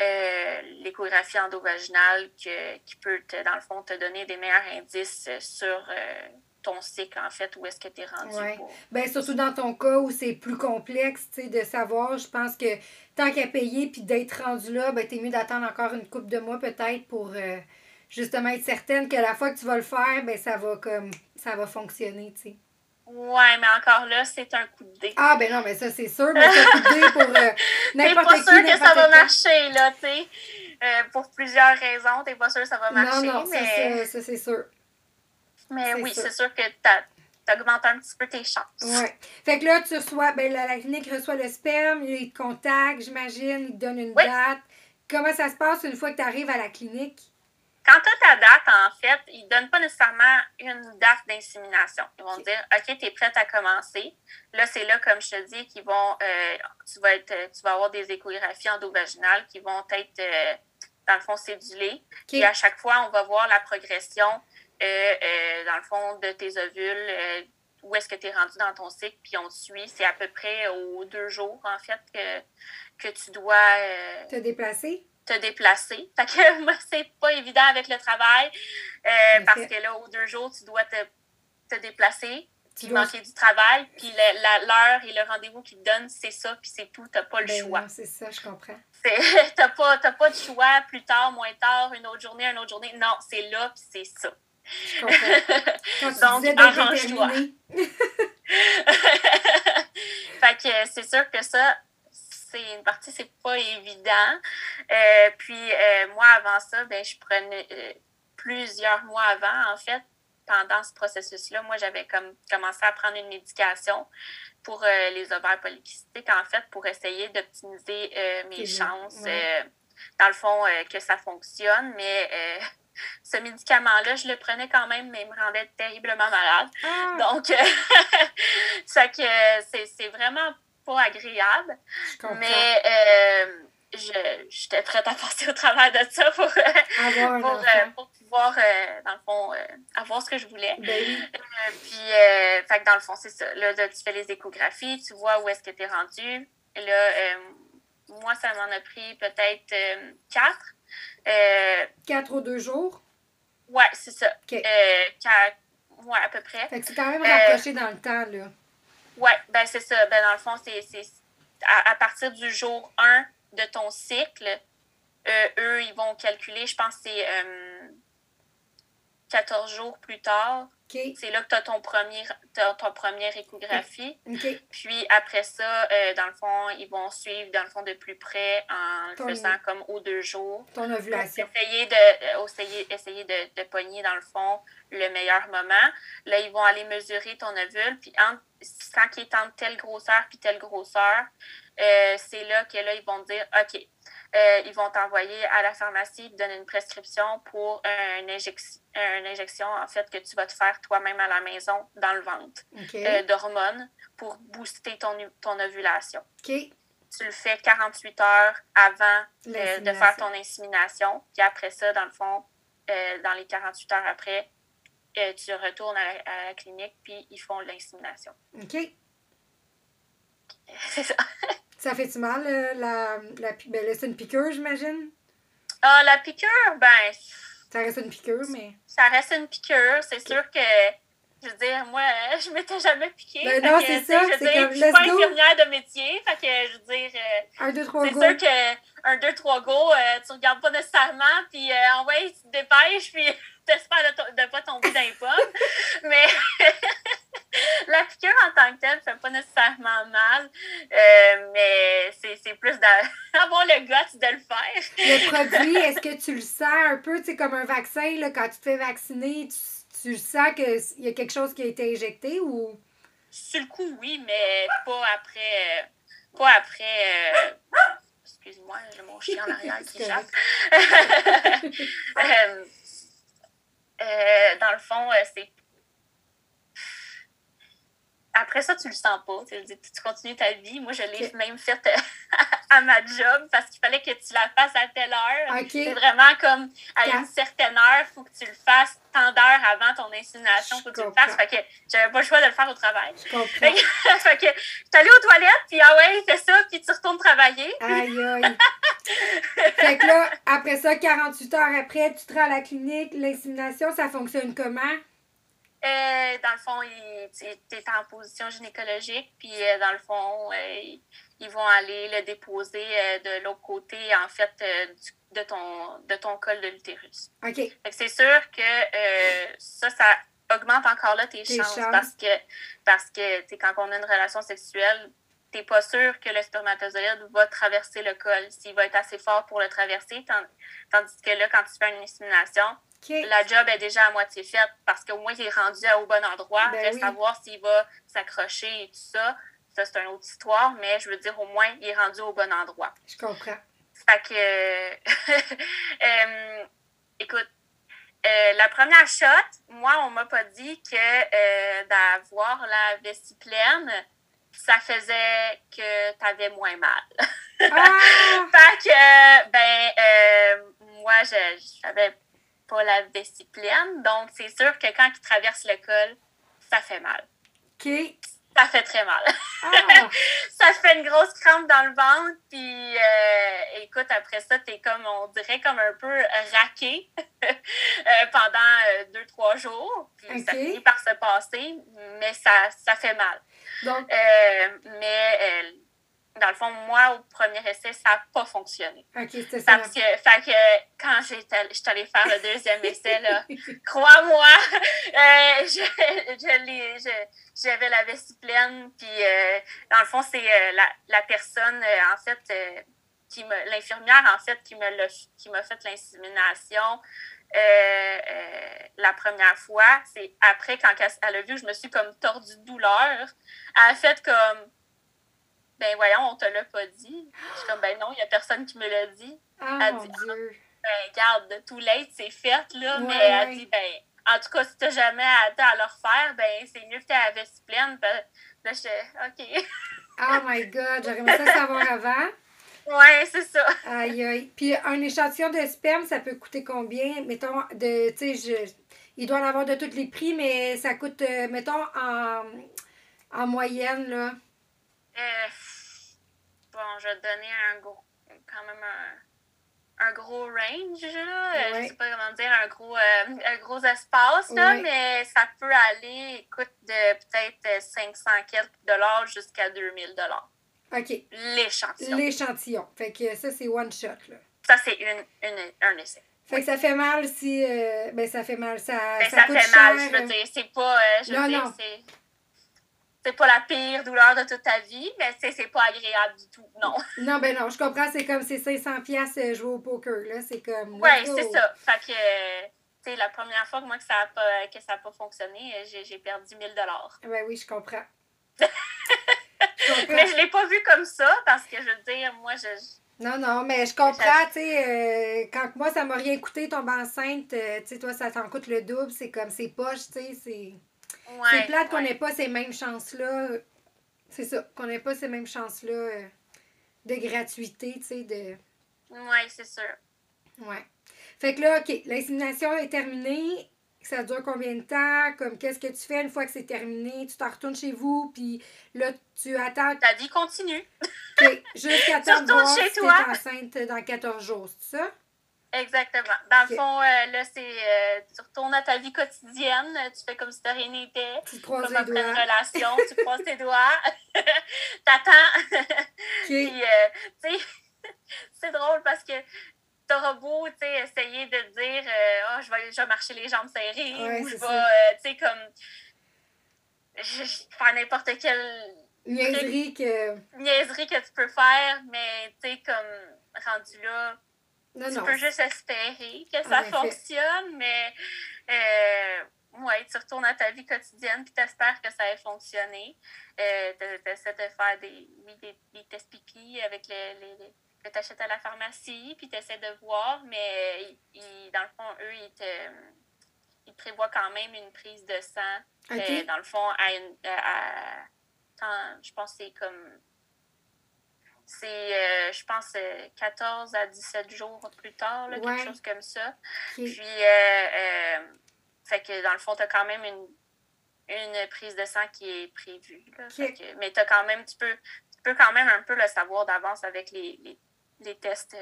euh, l'échographie endovaginale qui peut, te, dans le fond, te donner des meilleurs indices sur euh, ton cycle, en fait, où est-ce que tu es rendu. Ouais. Ben, surtout dans ton cas où c'est plus complexe de savoir, je pense que tant qu'à payer puis d'être rendu là, ben, tu es mieux d'attendre encore une couple de mois peut-être pour justement être certaine que la fois que tu vas le faire, ben, ça va comme ça va fonctionner. sais. Ouais, mais encore là, c'est un coup de dé. Ah, ben non, mais ça, c'est sûr. Mais c'est un coup de dé pour euh, (laughs) n'importe qui. T'es pas sûr que ça va marcher, là, tu sais. Euh, pour plusieurs raisons, t'es pas sûr que ça va marcher. Non, non, mais... ça, c'est sûr. Mais oui, c'est sûr que t'augmentes un petit peu tes chances. Ouais. Fait que là, tu reçois, ben la, clinique reçoit le sperme, il te contacte, j'imagine, il te donne une date. Comment ça se passe une fois que tu arrives à la clinique? Quand tu as ta date, en fait, ils ne donnent pas nécessairement une date d'insémination. Ils vont dire OK, tu es prête à commencer. Là, c'est là, comme je te dis, qu'ils vont euh, tu vas être tu vas avoir des échographies endovaginales qui vont être euh, dans le fond cédulées. Et à chaque fois, on va voir la progression euh, dans le fond de tes ovules. où est-ce que tu es rendu dans ton cycle, puis on te suit. C'est à peu près aux deux jours, en fait, que, que tu dois... te déplacer? Te déplacer. (laughs) Fait que moi, c'est pas évident avec le travail euh, parce que là, aux deux jours, tu dois te, te déplacer. puis manquer du travail, puis l'heure et le rendez-vous qu'ils te donnent, c'est ça, puis c'est tout, t'as pas le ben choix. C'est ça, je comprends. (laughs) T'as pas, pas de choix, plus tard, moins tard, une autre journée, une autre journée. Non, c'est là, puis c'est ça. Je comprends. (laughs) Donc, arrange-toi. fait que c'est sûr que ça, c'est une partie, c'est pas évident. Euh, puis euh, moi, avant ça, ben, je prenais euh, plusieurs mois avant, en fait, pendant ce processus-là, moi, j'avais comme commencé à prendre une médication pour les ovaires polykystiques, en fait, pour essayer d'optimiser mes chances. dans le fond, que ça fonctionne, mais (laughs) ce médicament-là, je le prenais quand même, mais il me rendait terriblement malade. Ah! Donc, (laughs) ça que c'est vraiment pas agréable. Mais euh, j'étais prête à (laughs) passer au travers de ça pour, euh, pour, euh, pour, pouvoir, dans le fond, avoir ce que je voulais. Ben puis, fait dans le fond, c'est ça. Là, tu fais les échographies, tu vois où est-ce que tu es rendu. Et là, moi, ça m'en a pris peut-être quatre. quatre ou deux jours? Ouais, c'est ça. quatre, ouais, à peu près. Fait que c'est quand même rapproché dans le temps, là. Oui, ben c'est ça. Ben dans le fond, c'est à, à, partir du jour 1 de ton cycle, euh, eux, ils vont calculer, je pense c'est 14 euh, jours plus tard. C'est là que tu as ton premier, ton première échographie. Puis après ça, euh, dans le fond, ils vont suivre dans le fond de plus près en faisant comme aux deux jours. Ton ovulation. Essayer de, essayer, essayer de, de pogner dans le fond le meilleur moment. Là, ils vont aller mesurer ton ovule. Puis entre, quand il est entre telle grosseur puis telle grosseur, euh, c'est là que là, ils vont dire OK, euh, ils vont t'envoyer à la pharmacie, te donner une prescription pour une, injection, une injection, en fait, que tu vas te faire toi-même à la maison dans le ventre euh, d'hormones pour booster ton, ton ovulation. Tu le fais 48 heures avant euh, de faire ton insémination. Puis après ça, dans le fond, dans les 48 heures après, tu retournes à la, clinique, puis ils font l'insémination. OK. (laughs) C'est ça. Ça fait-tu mal, euh, la, la, ben c'est une piqûre, j'imagine? Ah, la piqûre, ben. Ça reste une piqûre, mais. Ça reste une piqûre. C'est sûr que, je veux dire, moi, (laughs) je m'étais jamais piquée. Ben non, c'est ça. Je, veux dire, je suis pas infirmière de métier. Fait que, je veux dire. Euh, un, deux, trois, go. C'est sûr que, un, deux, trois, go, euh, tu regardes pas nécessairement, puis en vrai, tu te dépêches, puis t'espères de ne pas tomber dans les pommes. (laughs) mais. (laughs) la piqûre en tant que telle ne fait pas nécessairement mal, euh, mais c'est plus d'avoir (laughs) le goût de le faire. le produit, est-ce que tu le sens un peu, tu comme un vaccin, là, quand tu te fais vacciner, tu, tu sens qu'il y a quelque chose qui a été injecté ou? Sur le coup, oui, mais pas après. Pas après. Euh, excuse-moi, j'ai mon chien en arrière qui. Euh, dans le fond, c'est après ça, tu le sens pas. Tu, tu continues ta vie. Moi, je l'ai même faite (laughs) à ma job parce qu'il fallait que tu la fasses à telle heure. C'est vraiment comme à une certaine heure, il faut que tu le fasses tant d'heures avant ton insémination, faut que tu le fasses. Fait que j'avais pas le choix de le faire au travail. Je (laughs) fait que, je allée aux toilettes, puis ah ouais, fais ça, puis tu retournes travailler. Aïe, aïe. (laughs) fait que là, après ça, 48 heures après, tu te rends à la clinique, l'insémination, ça fonctionne comment? Euh, dans le fond, tu es en position gynécologique, puis euh, dans le fond, euh, ils vont aller le déposer de l'autre côté, en fait, de, ton, de ton col de l'utérus. OK. C'est sûr que ça, ça augmente encore là tes, chances, parce que, parce que quand on a une relation sexuelle, t'es pas sûr que le spermatozoïde va traverser le col, s'il va être assez fort pour le traverser, tandis que là, quand tu fais une insémination, la job est déjà à moitié faite parce qu'au moins, il est rendu au bon endroit. Ben Reste à voir s'il va s'accrocher et tout ça. Ça, c'est une autre histoire, mais je veux dire, au moins, il est rendu au bon endroit. Je comprends. Fait que, (laughs) euh, écoute, euh, la première shot, moi, on m'a pas dit que euh, d'avoir la vessie pleine, ça faisait que tu avais moins mal. Ah! (laughs) fait que, ben, moi, j'avais la vessie pleine. Donc, c'est sûr que quand il traverse le col, ça fait mal. OK. Ça fait très mal. Ah. (laughs) ça fait une grosse crampe dans le ventre. Puis, euh, écoute, après ça, t'es comme, on dirait comme un peu raqué (laughs) euh, pendant deux, trois jours. Puis ça finit par se passer, mais ça, ça fait mal. Donc... mais dans le fond, moi, au premier essai, ça n'a pas fonctionné. OK, c'était ça. Parce que, fait que quand j'étais allée faire le deuxième essai, là, (laughs) crois-moi, euh, j'avais la vessie pleine. Puis, euh, dans le fond, c'est euh, la, la, personne, en fait, qui me l'infirmière, en fait, qui m'a fait l'insémination. la première fois, c'est après, quand elle a vu que je me suis comme tordue de douleur, elle a fait comme ben voyons, on te l'a pas dit. Je suis comme, ben non, il n'y a personne qui me l'a dit. Ah, elle dit, ah, ben garde, tout late, c'est fait, là. mais elle dit, ben, en tout cas, si tu n'as jamais hâte à le refaire, ben c'est mieux que tu avais si pleine. Ben, là, j'étais, OK. (laughs) oh my God, j'aurais aimé ça savoir avant. Ouais, c'est ça. Aïe, aïe. Puis un échantillon de sperme, ça peut coûter combien? Mettons, de, tu sais, je, il doit en avoir de tous les prix, mais ça coûte, euh, mettons, en, en moyenne, là. Euh, bon, je vais te donner un gros, quand même un, un gros range, là. Euh, je sais pas comment dire, un gros, euh, un gros espace, là, mais ça peut aller, écoute, de peut-être 500 quelques dollars jusqu'à 2000 dollars. OK. L'échantillon. L'échantillon. Fait que ça, c'est one shot, là. Ça, c'est une, une, un essai. Fait que ça fait mal si. Euh, ben, ça fait mal. Ça, ben, ça, fait mal, je veux dire. C'est pas. je veux dire, c'est c'est pas la pire douleur de toute ta vie, mais c'est pas agréable du tout, non. (laughs) Non, ben non, je comprends, c'est comme c'est 500 pièces jouer au poker, là, c'est comme... Ouais, c'est ça. Fait que, tu sais, la première fois que moi que ça a pas, que ça a pas fonctionné, j'ai perdu 1000 dollars. Ben oui, (laughs) je comprends. mais je l'ai pas vu comme ça, parce que, je veux dire, moi, je... Non, non, mais je comprends, tu sais, euh, quand moi, ça m'a rien coûté tomber enceinte, euh, tu sais, toi, ça t'en coûte le double, c'est comme, c'est poche, tu sais, c'est c'est plate qu'on n'ait pas ces mêmes chances-là. C'est ça, qu'on n'ait pas ces mêmes chances-là euh, de gratuité, tu sais, de... Oui, c'est sûr. Ouais. Fait que là, OK, l'insémination est terminée. Ça dure combien de temps? Comme, qu'est-ce que tu fais une fois que c'est terminé? Tu t'en retournes chez vous, puis là, tu attends... Ta vie continue. OK, jusqu'à (laughs) temps de voir si tu es enceinte dans 14 jours, c'est ça? Exactement. Dans le fond, euh, là, c'est. Euh, tu retournes à ta vie quotidienne, tu fais comme si de rien n'était. comme après une relation, tu croises tes (laughs) doigts, (laughs) t'attends. Puis, euh, tu sais, (laughs) c'est drôle parce que t'auras beau, tu sais, essayer de dire, oh, je vais, je vais marcher les jambes serrées, ou je vais, tu sais, comme. Je, faire n'importe quelle. Niaiserie que. Niaiserie que tu peux faire, mais, tu sais, comme, rendu là tu peux juste espérer que ça fonctionne, mais euh, ouais, tu retournes à ta vie quotidienne puis tu espères que ça ait fonctionné. Euh, tu essaies de faire des, des, des tests pipi avec les, les, que tu achètes à la pharmacie, puis tu essaies de voir, mais ils, dans le fond, eux, ils te, ils prévoient quand même une prise de sang. Euh, dans le fond, à, une, je pense que c'est comme c'est, euh, je pense, 14 à 17 jours plus tard, quelque chose comme ça. Puis, euh, euh, fait que dans le fond, tu as quand même une, une prise de sang qui est prévue. mais as quand même, tu peux, tu peux quand même un peu le savoir d'avance avec les, les, les, tests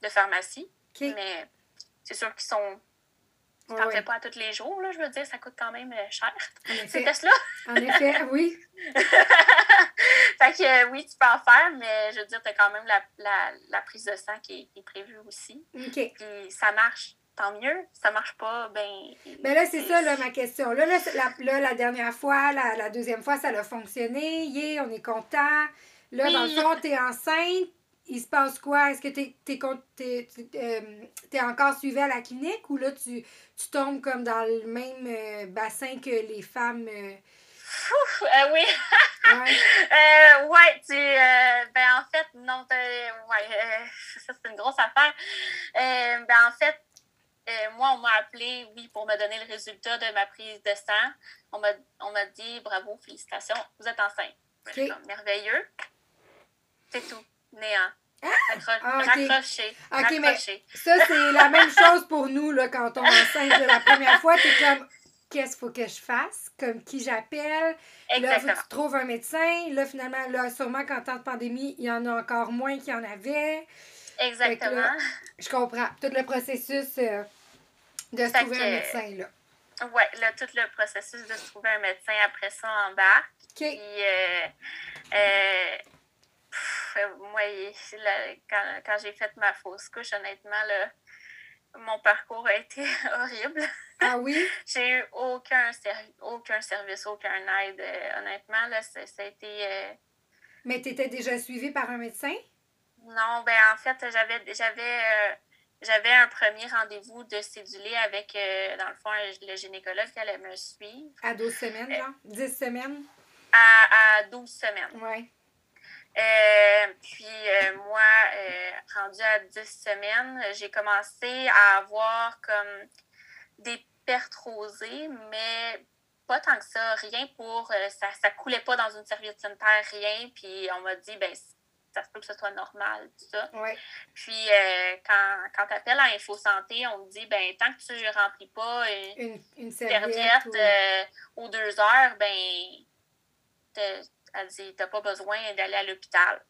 de pharmacie. Mais c'est sûr qu'ils sont tu n'en fais pas tous les jours, là, je veux dire, ça coûte quand même euh, cher. (laughs) Ces tests-là. en effet, oui. (laughs) fait que oui, tu peux en faire, mais je veux dire, tu as quand même la, la, la, prise de sang qui est, prévue aussi. OK. Puis ça marche, tant mieux. Ça marche pas, ben. Ben là, c'est ça, là, ma question. Là, là, la, la, dernière fois, la, la deuxième fois, ça a fonctionné. Yeah, on est content. Là, dans le fond, tu es enceinte il se passe quoi? Est-ce que tu es, es, encore suivi à la clinique ou là, tu, tu tombes comme dans le même euh, bassin que les femmes? Euh? Euh, oui. ouais. (laughs) ouais, tu. ben, en fait, non, ouais, ça, c'est une grosse affaire. ben, en fait, moi, on m'a appelé, oui, pour me donner le résultat de ma prise de sang. On m'a dit bravo, félicitations, vous êtes enceinte. Merveilleux. C'est tout néant. Ah, raccroché. OK, mais ça, c'est la même chose pour nous, là, quand on est enceinte de la première fois. Tu es comme, qu'est-ce qu'il faut que je fasse? Comme qui j'appelle? Là, faut que tu trouves un médecin? Là, finalement, là, sûrement qu'en temps de pandémie, il y en a encore moins qu'il y en avait. Exactement. je comprends. Tout le processus euh, de se trouver un médecin, là. Oui, là, tout le processus de se trouver un médecin après ça embarque. OK. Puis, euh, euh, moi, quand, quand j'ai fait ma fausse couche, honnêtement, là, mon parcours a été (laughs) horrible. Ah oui? (laughs) j'ai eu aucun, aucun service, aucun aide. Euh, honnêtement, là, ça, a été. Euh, Mais tu étais déjà suivie par un médecin? Non, ben en fait, j'avais j'avais euh, j'avais un premier rendez-vous de cédulé avec, dans le fond, le gynécologue qui allait me suivre. À 12 semaines, genre? 10 semaines? À, à 12 semaines. Oui. Euh, puis euh, moi, euh, rendu à 10 semaines, j'ai commencé à avoir comme des pertes rosées, mais pas tant que ça, rien pour. ça, ça coulait pas dans une serviette sanitaire, rien. Puis on m'a dit, ben, ça se peut que ce soit normal, tout ça. Puis quand, quand tu appelles à Info Santé, on te dit, ben, tant que tu remplis pas une, serviette, aux deux heures, ben, elle dit T'as pas besoin d'aller à l'hôpital.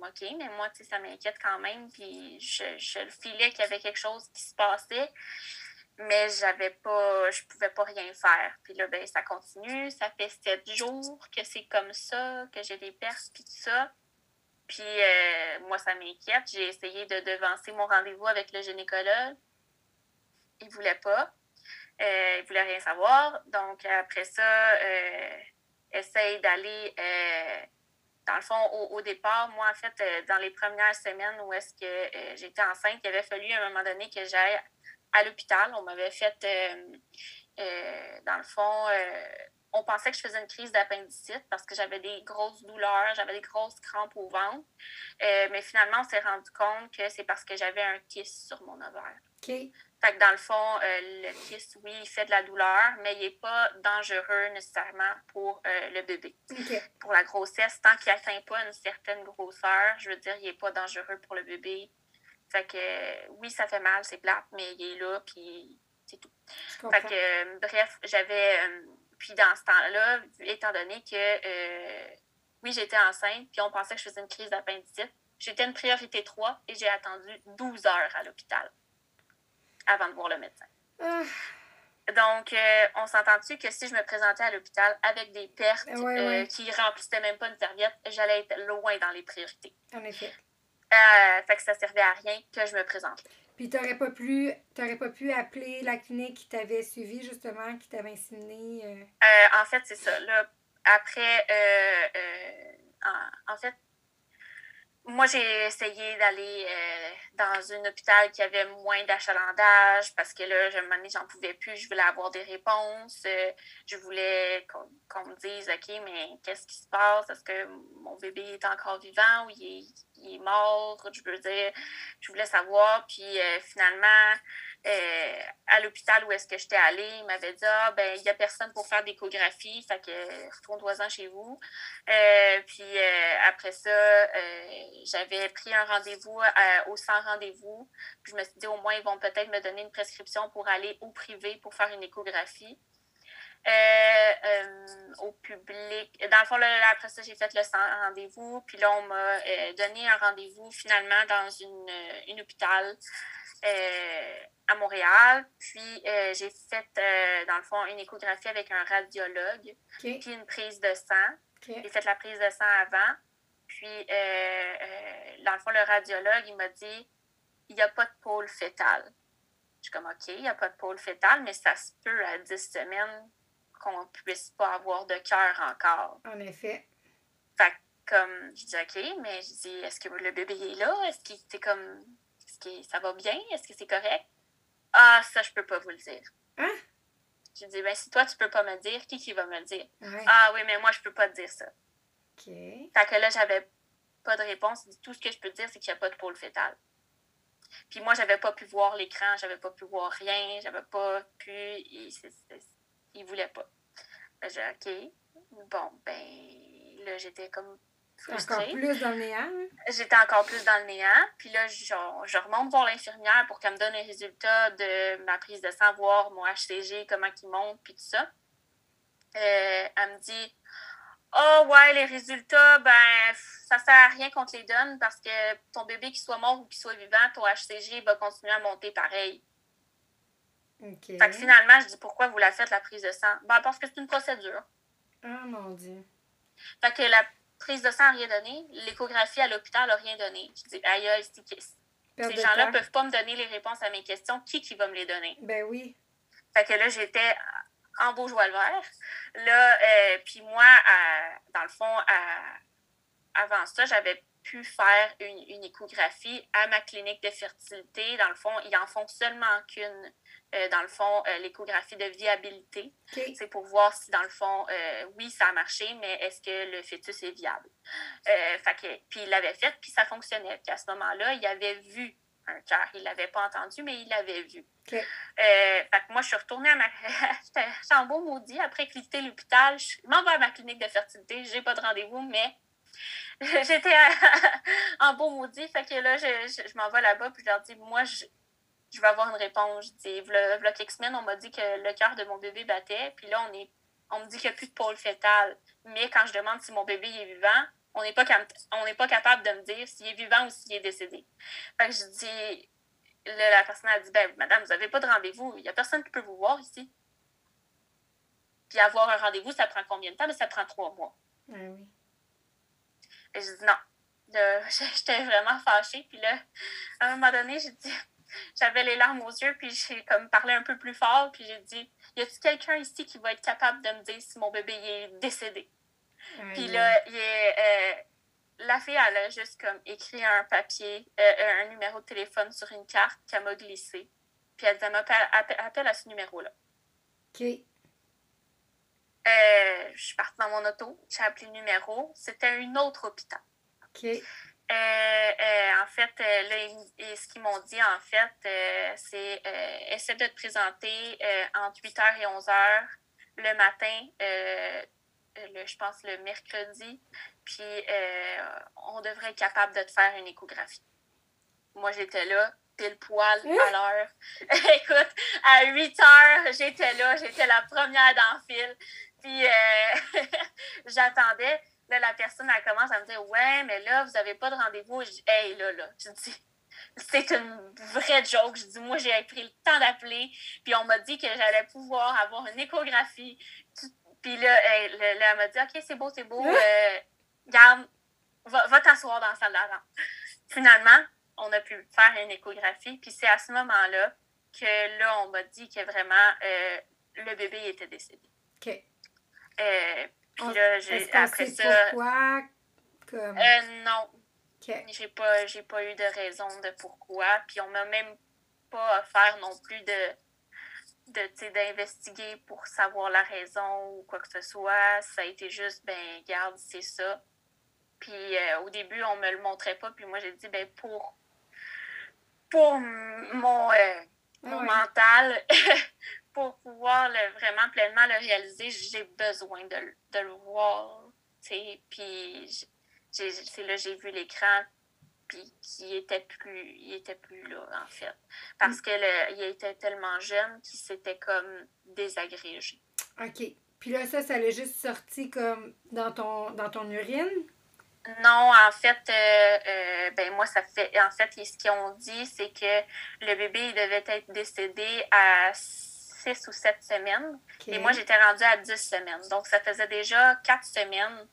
OK, mais moi, tu sais, ça m'inquiète quand même. Puis je, je le filais qu'il y avait quelque chose qui se passait, mais j'avais pas, je pouvais pas rien faire. Puis là, ben, ça continue. Ça fait sept jours que c'est comme ça, que j'ai des pertes, puis tout ça. Puis euh, moi, ça m'inquiète. J'ai essayé de devancer mon rendez-vous avec le gynécologue. Il voulait pas. Euh, il voulait rien savoir. Donc, après ça, euh, essaye d'aller, euh, dans le fond, au, départ, moi, en fait, euh, dans les premières semaines où est-ce que euh, j'étais enceinte, il avait fallu à un moment donné que j'aille à l'hôpital. On m'avait fait, dans le fond, on pensait que je faisais une crise d'appendicite parce que j'avais des grosses douleurs, j'avais des grosses crampes au ventre. mais finalement, on s'est rendu compte que c'est parce que j'avais un kiss sur mon ovaire. OK. Fait que dans le fond, euh, le kiss, oui, il fait de la douleur, mais il n'est pas dangereux nécessairement pour euh, le bébé. Pour la grossesse, tant qu'il n'atteint pas une certaine grosseur, je veux dire, il n'est pas dangereux pour le bébé. Fait que oui, ça fait mal, c'est plate, mais il est là, puis c'est tout. Fait que, euh, bref, j'avais. puis dans ce temps-là, étant donné que oui, j'étais enceinte, puis on pensait que je faisais une crise d'appendicite, j'étais une priorité 3 et j'ai attendu 12 heures à l'hôpital avant de voir le médecin. Ah. Donc, euh, on s'entend-tu que si je me présentais à l'hôpital avec des pertes euh, qui remplissaient même pas une serviette, j'allais être loin dans les priorités. En effet. Euh, fait que ça servait à rien que je me présente. Puis, tu n'aurais pas, pu, pas pu appeler la clinique qui t'avait suivi, justement, qui t'avait inséminé? en fait, c'est ça. Là, après, en, en, fait, moi, j'ai essayé d'aller euh, dans un hôpital qui avait moins d'achalandage parce que là, je me j'en pouvais plus. Je voulais avoir des réponses. Euh, je voulais qu'on me dise, OK, mais qu'est-ce qui se passe? Est-ce que mon bébé est encore vivant ou il est, mort? Je veux dire, je voulais savoir. Puis euh, finalement, euh, à l'hôpital où est-ce que j'étais allée, il m'avait dit Ah, ben, il n'y a personne pour faire d'échographie, fait que retourne-toi-en chez vous. Euh, puis euh, après ça, j'avais pris un rendez-vous au sans rendez-vous. Puis je me suis dit Au moins, ils vont peut-être me donner une prescription pour aller au privé pour faire une échographie. au public. Dans le fond, après ça, j'ai fait le sans rendez-vous. Puis là, on m'a donné un rendez-vous finalement dans une, une hôpital euh, à Montréal. Puis euh, j'ai fait, euh, dans le fond, une échographie avec un radiologue, puis une prise de sang. J'ai fait la prise de sang avant. Puis, dans le fond, le radiologue, il m'a dit il n'y a pas de pôle fœtal. Je suis comme OK, il n'y a pas de pôle fœtal, mais ça se peut à 10 semaines qu'on ne puisse pas avoir de cœur encore. En effet. Fait comme, je dis OK, mais je dis est-ce que le bébé est là? Est-ce qu'il était comme est-ce que ça va bien? Est-ce que c'est correct? Ah, ça, je peux pas vous le dire. Hein? Je dis, ben, si toi, tu peux pas me dire, qui qui va me le dire? Ah oui, mais moi, je peux pas te dire ça. OK. Fait que là, j'avais pas de réponse. Tout ce que je peux te dire, c'est qu'il n'y a pas de pôle fœtal. Puis moi, j'avais pas pu voir l'écran, j'avais pas pu voir rien, j'avais pas pu. Il, il voulait pas. Ben, j'ai OK. Bon, ben, là, j'étais comme encore plus dans le néant. Hein? J'étais encore plus dans le néant. Puis là, je, je remonte voir l'infirmière pour qu'elle me donne les résultats de ma prise de sang, voir mon HCG, comment il monte, puis tout ça. Euh, elle me dit oh ouais, les résultats, ben, ça sert à rien qu'on te les donne parce que ton bébé, qu'il soit mort ou qu'il soit vivant, ton HCG va continuer à monter pareil. Fait que finalement, je dis pourquoi vous la faites, la prise de sang? Ben, parce que c'est une procédure. Ah, mon Dieu. Fait que la prise de sang n'a rien donné, l'échographie à l'hôpital n'a rien donné. Je dis, aïe, ces gens-là ne peuvent pas me donner les réponses à mes questions. Qui qui va me les donner? Ben oui. Fait que là, j'étais en beau joie le vert. Là, euh, puis moi, dans le fond, avant ça, j'avais pu faire une, échographie à ma clinique de fertilité. Dans le fond, ils en font seulement qu'une. Euh, dans le fond, euh, l'échographie de viabilité. C'est pour voir si, dans le fond, oui, ça a marché, mais est-ce que le fœtus est viable? fait que, puis il l'avait fait, puis ça fonctionnait. Puis à ce moment-là, il avait vu un cœur. Il ne l'avait pas entendu, mais il l'avait vu. Euh, fait que moi, je suis retournée à ma. (laughs) J'étais en beau maudit. Après quitter l'hôpital, je m'en vais à ma clinique de fertilité. Je n'ai pas de rendez-vous, mais (laughs) j'étais (laughs) en beau maudit. Fait que là, je, je, m'en vais là-bas, puis je leur dis, moi, je, je vais avoir une réponse. Je dis, a quelques semaines, on m'a dit que le cœur de mon bébé battait, puis là, on, est, on me dit qu'il n'y a plus de pôle fœtal. Mais quand je demande si mon bébé est vivant, on n'est pas, pas capable de me dire s'il est vivant ou s'il est décédé. Fait que je dis, la personne a dit, ben, madame, vous n'avez pas de rendez-vous, il n'y a personne qui peut vous voir ici. Puis avoir un rendez-vous, ça prend combien de temps? Ben, ça prend trois mois. Ah oui. Et je dis non. (laughs) J'étais vraiment fâchée. Puis là, à un moment donné, j'ai dit, j'avais les larmes aux yeux, puis j'ai comme parlé un peu plus fort, puis j'ai dit, y a-t-il quelqu'un ici qui va être capable de me dire si mon bébé est décédé? Puis là, il est, euh, la fille, elle a juste comme écrit un papier, euh, un numéro de téléphone sur une carte qu'elle m'a glissé. Puis elle appelle, appelle, à ce numéro-là. OK. Euh, je suis partie dans mon auto, j'ai appelé le numéro. C'était un autre hôpital. OK. En fait, ce qu'ils m'ont dit, en fait, c'est essaie de te présenter entre 8h et 11h le matin je pense, le mercredi. Puis, euh, on devrait être capable de te faire une échographie. Moi, j'étais là, pile poil à l'heure. (laughs) Écoute, à 8 heures, j'étais là, j'étais la première dans le fil. Puis, euh, (laughs) j'attendais. Là, la personne, elle commence à me dire Ouais, mais là, vous n'avez pas de rendez-vous. Je dis Hey, là, là. Je dis (laughs) c'est une vraie joke. Je dis, moi, j'ai pris le temps d'appeler, puis on m'a dit que j'allais pouvoir avoir une échographie. Puis là, elle, m'a dit OK, c'est beau, c'est beau. Hein? Euh, garde, va, t'asseoir dans la salle d'attente. (laughs) Finalement, on a pu faire une échographie. Puis c'est à ce moment-là que là, on m'a dit que vraiment euh, le bébé était décédé. OK. Euh, puis là, j'ai, après ça. Pourquoi? Comme... non. J'ai pas, j'ai pas eu de raison de pourquoi. Puis on m'a même pas offert non plus de d'investiguer pour savoir la raison ou quoi que ce soit. Ça a été juste, ben, garde, c'est ça. Puis euh, au début, on me le montrait pas. Puis moi, j'ai dit, ben, pour, pour mon, euh, mon mental, (laughs) pour pouvoir le, vraiment pleinement le réaliser, j'ai besoin de, de, le voir. Puis c'est là j'ai vu l'écran puis qui était plus il était plus là en fait parce que il était tellement jeune qu'il s'était comme désagrégé. OK. Puis là ça ça l'a juste sorti comme dans ton dans ton urine? Non, en fait, euh, euh, ben moi, ça fait. En fait, ce qu'ils ont dit, c'est que le bébé, il devait être décédé à six ou sept semaines. Et moi, j'étais rendue à dix semaines. Donc, ça faisait déjà quatre semaines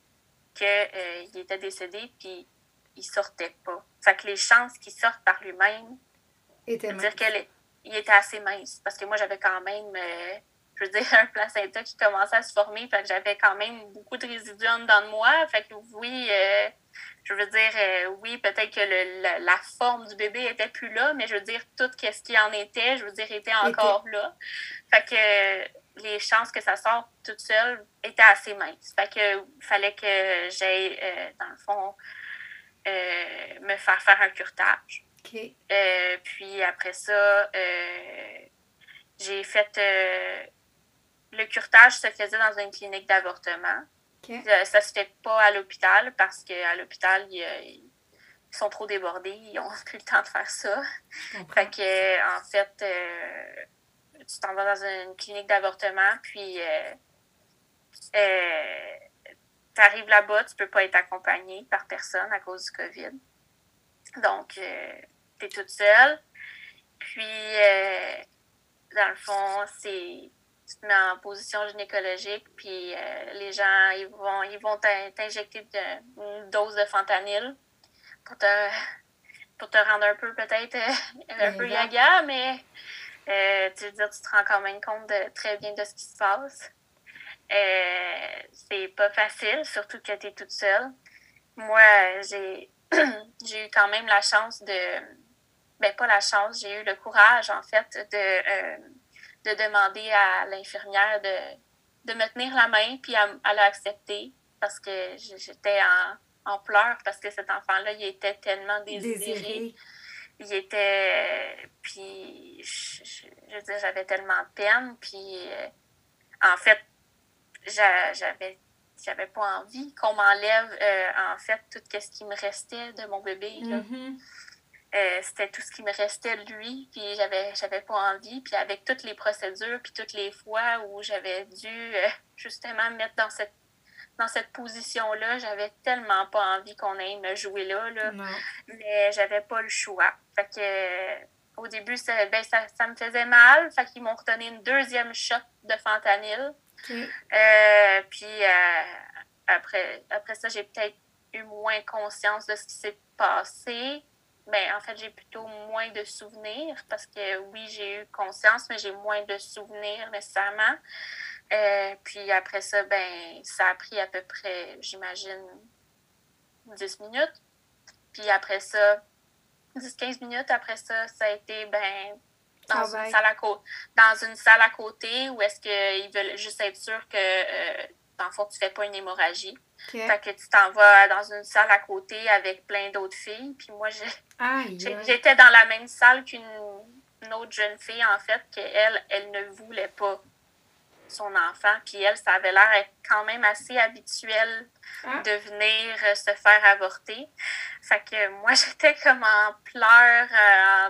qu'il euh, était décédé. Puis, il sortait pas. Fait que les chances qu'il sorte par lui-même, dire qu'il était assez mince. Parce que moi, j'avais quand même, euh, je veux dire, (laughs) un placenta qui commençait à se former. Fait que j'avais quand même beaucoup de résidus en dedans de moi. Fait que oui, euh, je veux dire, euh, oui, peut-être que la, forme du bébé était plus là, mais je veux dire, tout ce qui en était, je veux dire, était encore là. Fait que les chances que ça sorte toute seule étaient assez minces. Fait que fallait que j'aille, dans le fond, euh, me faire faire un curtage. Euh, puis après ça, euh, j'ai fait. le curtage se faisait dans une clinique d'avortement. Ça se fait pas à l'hôpital parce qu'à l'hôpital, ils, sont trop débordés, ils ont (laughs) plus le temps de faire ça. Fait que, en fait, tu t'en vas dans une clinique d'avortement, puis tu arrives là-bas, tu peux pas être accompagné par personne à cause du COVID. Donc, euh, tu es toute seule. Puis, euh, dans le fond, c'est tu te mets en position gynécologique, puis euh, les gens, ils vont ils vont t'injecter une dose de fentanyl pour te, pour te rendre un peu peut-être un peu gaga, mais tu veux dire, tu te rends quand même compte de, très bien de ce qui se passe. c'est pas facile, surtout que tu es toute seule. Moi, j'ai (clears throat) j'ai eu quand même la chance de. Ben, pas la chance, j'ai eu le courage, en fait, de, euh, de demander à l'infirmière de, de me tenir la main, puis elle, a accepté parce que j'étais en, en pleurs parce que cet enfant-là, il était tellement désiré. Il était. Puis, je, veux dire, j'avais tellement de peine, puis euh, en fait, j'avais j'avais pas envie qu'on m'enlève euh, en fait tout ce qui me restait de mon bébé. Mm-hmm. Euh, c'était tout ce qui me restait de lui, puis j'avais j'avais pas envie. Puis avec toutes les procédures, puis toutes les fois où j'avais dû euh, justement me mettre dans cette dans cette position-là, j'avais tellement pas envie qu'on aille me jouer là, là. mais j'avais pas le choix. Fait que au début, ça, ben, ça, ça me faisait mal. Fait qu'ils m'ont redonné une deuxième shot de fentanyl. Euh, puis euh, après, après ça, j'ai peut-être eu moins conscience de ce qui s'est passé. Mais en fait, j'ai plutôt moins de souvenirs parce que oui, j'ai eu conscience, mais j'ai moins de souvenirs nécessairement. Euh, puis après ça, ben, ça a pris à peu près, j'imagine, 10 minutes. Puis après ça, 10-15 minutes après ça, ça a été, ben, dans une, salle à côté, dans une salle à côté ou est-ce qu'ils veulent juste être sûrs que, euh, dans le fond, tu fais pas une hémorragie. Fait que tu t'en vas dans une salle à côté avec plein d'autres filles. Puis moi, j'étais dans la même salle qu'une autre jeune fille, en fait, qu'elle, elle ne voulait pas son enfant. Puis elle, ça avait l'air quand même assez habituel ah. de venir euh, se faire avorter. Fait que moi, (laughs) j'étais comme en pleurs, euh,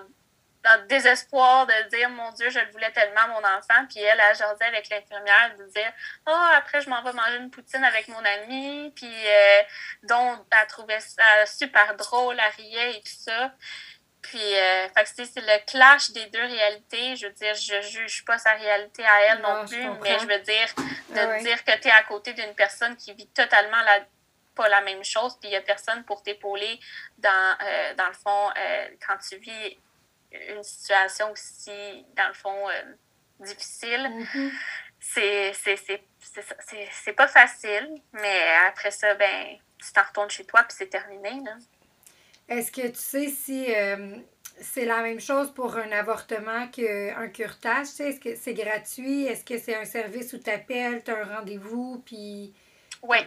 dans le désespoir de dire mon Dieu, je le voulais tellement mon enfant. Puis elle, elle jasait avec l'infirmière, elle disait Ah, oh, après, je m'en vais manger une poutine avec mon ami. Puis euh, donc, elle trouvait ça super drôle, elle riait et tout ça. Puis, euh, c'est le clash des deux réalités. Je veux dire, je juge pas sa réalité à elle non, plus, mais je veux dire, de dire que tu es à côté d'une personne qui vit totalement la, pas la même chose, puis il n'y a personne pour t'épauler dans, euh, dans le fond, euh, quand tu vis une situation aussi, dans le fond, euh, difficile. Mm-hmm. C'est pas facile, mais après ça, ben, tu t'en retournes chez toi, puis c'est terminé. Est-ce que tu sais si euh, c'est la même chose pour un avortement qu'un curetage? Est-ce que c'est gratuit? Est-ce que c'est un service où tu appelles, tu as un rendez-vous, puis... Oui.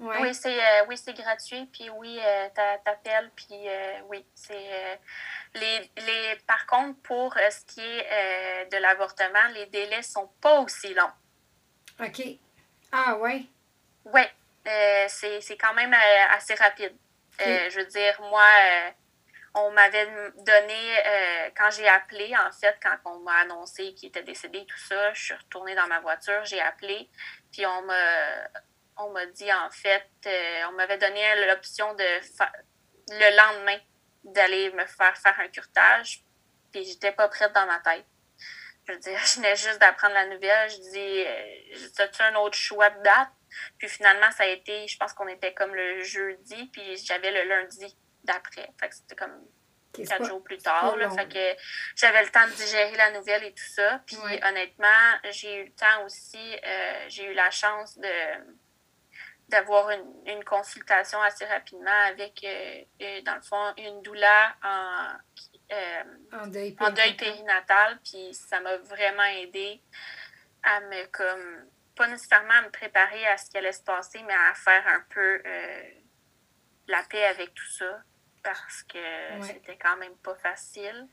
Oui, c'est euh, oui, gratuit, puis oui, tu appelles, puis oui, c'est les, les, par contre, pour euh, ce qui est euh, de l'avortement, les délais sont pas aussi longs. OK. Ah, oui? Oui. Euh, c'est quand même assez rapide. je veux dire, moi, on m'avait donné, quand j'ai appelé, en fait, quand on m'a annoncé qu'il était décédé, tout ça, je suis retournée dans ma voiture, j'ai appelé, puis on m'a on m'a dit, en fait, on m'avait donné l'option de le lendemain d'aller me faire faire un curtage, puis j'étais pas prête dans ma tête. Je veux dire, (laughs) je venais juste d'apprendre la nouvelle. Je dis, euh, as-tu un autre choix de date? Puis finalement, ça a été, je pense qu'on était comme le jeudi, puis j'avais le lundi d'après. Fait que c'était comme quatre jours plus tard. Là, fait que j'avais le temps de digérer la nouvelle et tout ça. Puis honnêtement, j'ai eu le temps aussi, euh, j'ai eu la chance de d'avoir une, une, consultation assez rapidement avec, euh, euh, dans le fond, une doula en, euh, en, deuil, périnatal. Puis ça m'a vraiment aidé à me, comme, pas nécessairement à me préparer à ce qui allait se passer, mais à faire un peu la paix avec tout ça parce que c'était quand même pas facile.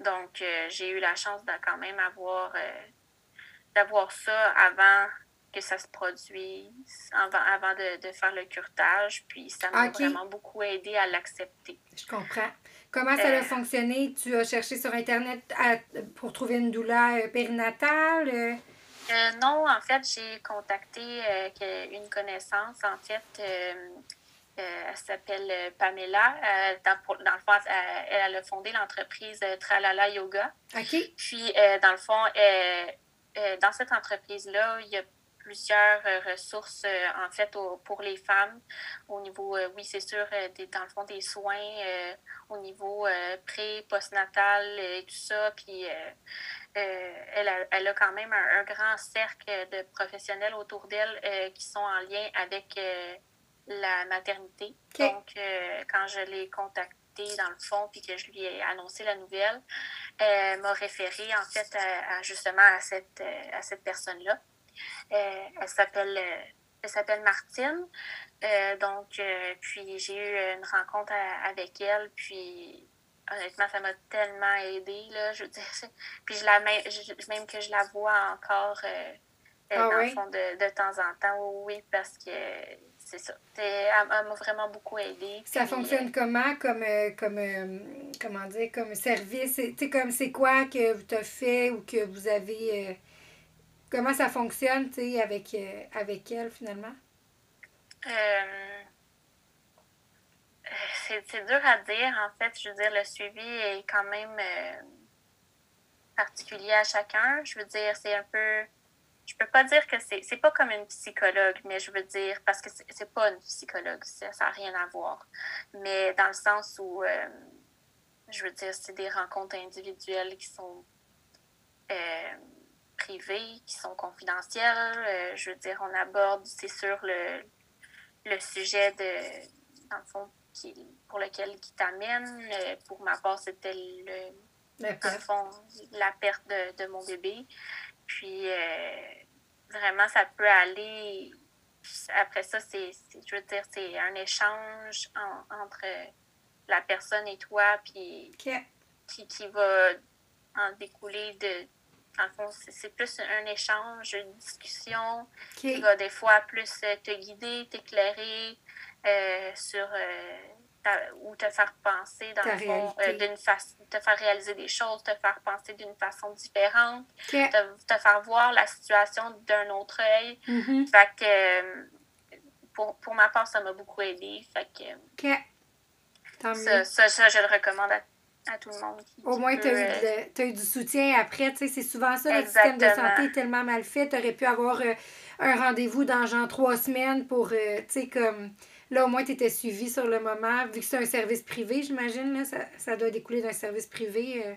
Donc, j'ai eu la chance de quand même avoir, d'avoir ça avant que ça se produise avant, avant de, de, faire le curtage. Puis ça m'a vraiment beaucoup aidé à l'accepter. Je comprends. Comment ça a euh, fonctionné? Tu as cherché sur Internet pour trouver une douleur euh, périnatale? Euh? Euh, non, en fait, j'ai contacté une connaissance. En fait, elle s'appelle Pamela. Dans, dans, le fond, elle, a fondé l'entreprise Tralala Yoga. OK. Puis, dans le fond, dans cette entreprise-là, il y a plusieurs euh, ressources, euh, en fait, pour les femmes. Au niveau, euh, oui, c'est sûr, des, dans le fond, des soins au niveau pré, postnatal et tout ça. Puis, elle, a, elle, a, quand même un, grand cercle de professionnels autour d'elle qui sont en lien avec la maternité. Donc, quand je l'ai contactée, dans le fond, puis que je lui ai annoncé la nouvelle, elle m'a référé en fait à, justement à cette, à cette personne-là. Euh, elle s'appelle euh, elle s'appelle Martine. Euh, donc, puis j'ai eu une rencontre avec elle, puis honnêtement, ça m'a tellement aidée, là, je veux dire. (laughs) Puis je la même, même que je la vois encore ah dans le fond de, de, temps en temps, oui, parce que c'est ça. Elle, m'a vraiment beaucoup aidée. Ça fonctionne comment comme, comme comment dire, comme service? Tu comme c'est quoi que tu as fait ou que vous avez Comment ça fonctionne, tu sais, avec, euh, avec elle, finalement? Euh, c'est dur à dire, en fait. Je veux dire, le suivi est quand même euh, particulier à chacun. Je veux dire, c'est un peu... Je peux pas dire que c'est... C'est pas comme une psychologue, mais je veux dire, parce que c'est pas une psychologue, ça n'a rien à voir. Mais dans le sens où, je veux dire, c'est des rencontres individuelles qui sont privées, qui sont confidentielles. Euh, je veux dire, on aborde, c'est sûr, le, le sujet de, dans le fond, qui, pour lequel qui t'amène. Euh, pour ma part, c'était le, dans fond, la perte de, de mon bébé. Puis, euh, vraiment, ça peut aller. Après ça, c'est, je veux dire, c'est un échange entre la personne et toi, puis qui, qui va en découler de, c'est plus un échange, une discussion qui va des fois plus euh, te guider, t'éclairer euh, sur euh, ou te faire penser dans le fond d'une façon, te faire réaliser des choses, te faire penser d'une façon différente, te, faire voir la situation d'un autre œil. Mm-hmm. Fait que pour, pour, ma part, ça m'a beaucoup aidé. Fait que ça, ça, ça, je le recommande à à tout le monde. Au moins, tu as, as, eu du soutien après. Tu sais, c'est souvent ça, le système de santé est tellement mal fait. Tu aurais pu avoir euh, un rendez-vous dans genre trois semaines pour, euh, tu sais, comme... Là, au moins, tu étais suivi sur le moment. Vu que c'est un service privé, j'imagine, ça, ça doit découler d'un service privé, euh,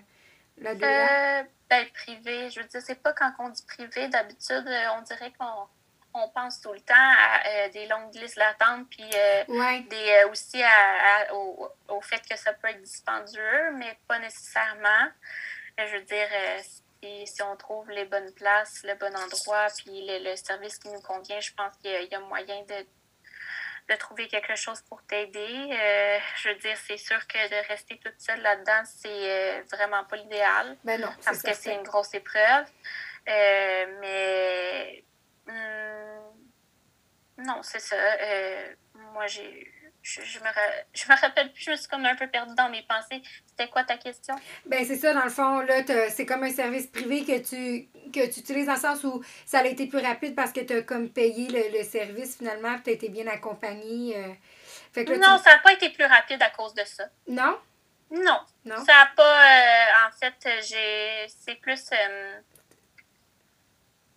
là-dedans. ben, privé, je veux dire, c'est pas quand on dit privé, d'habitude, on dirait qu'on on pense tout le temps à euh, des longues listes d'attente, puis euh, des, euh, aussi à, au, au, fait que ça peut être dispendieux, mais pas nécessairement. je veux dire, si, si, on trouve les bonnes places, le bon endroit, puis le, service qui nous convient, je pense qu'il y, a moyen de, de trouver quelque chose pour t'aider. je veux dire, c'est sûr que de rester toute seule là-dedans, c'est vraiment pas l'idéal. Ben non, parce que c'est une grosse épreuve. mais Hum, non, c'est ça. Euh, moi, j'ai. Je, je, me je me rappelle plus, je me suis comme un peu perdue dans mes pensées. C'était quoi ta question? Ben c'est ça, dans le fond, là, c'est comme un service privé que tu, que tu utilises dans le sens où ça a été plus rapide parce que tu as comme payé le, service finalement, tu as été bien accompagné. Euh. non, ça n'a pas été plus rapide à cause de ça. Non? Non. Non? Ça n'a pas. Euh, en fait, j'ai. C'est plus.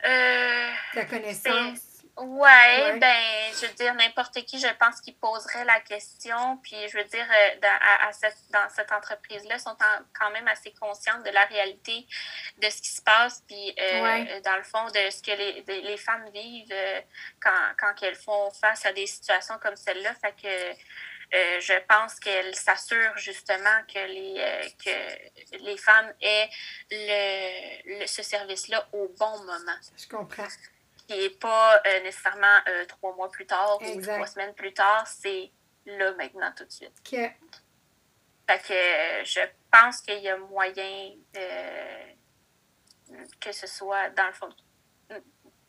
Euh, la connaissance. Ouais, ben, je veux dire, n'importe qui, je pense, qui poserait la question. Puis, je veux dire, euh, dans, à, cette, dans cette entreprise-là, sont quand même assez conscientes de la réalité de ce qui se passe. Puis, euh, dans le fond, de ce que les, les femmes vivent euh, quand, quand elles font face à des situations comme celle-là. Fait que. je pense qu'elle s'assure justement que les, que les femmes aient le, ce service-là au bon moment. Je comprends qui n'est pas euh, nécessairement euh, trois mois plus tard ou trois semaines plus tard, c'est là maintenant tout de suite. Fait que euh, je pense qu'il y a moyen que ce soit dans le fond.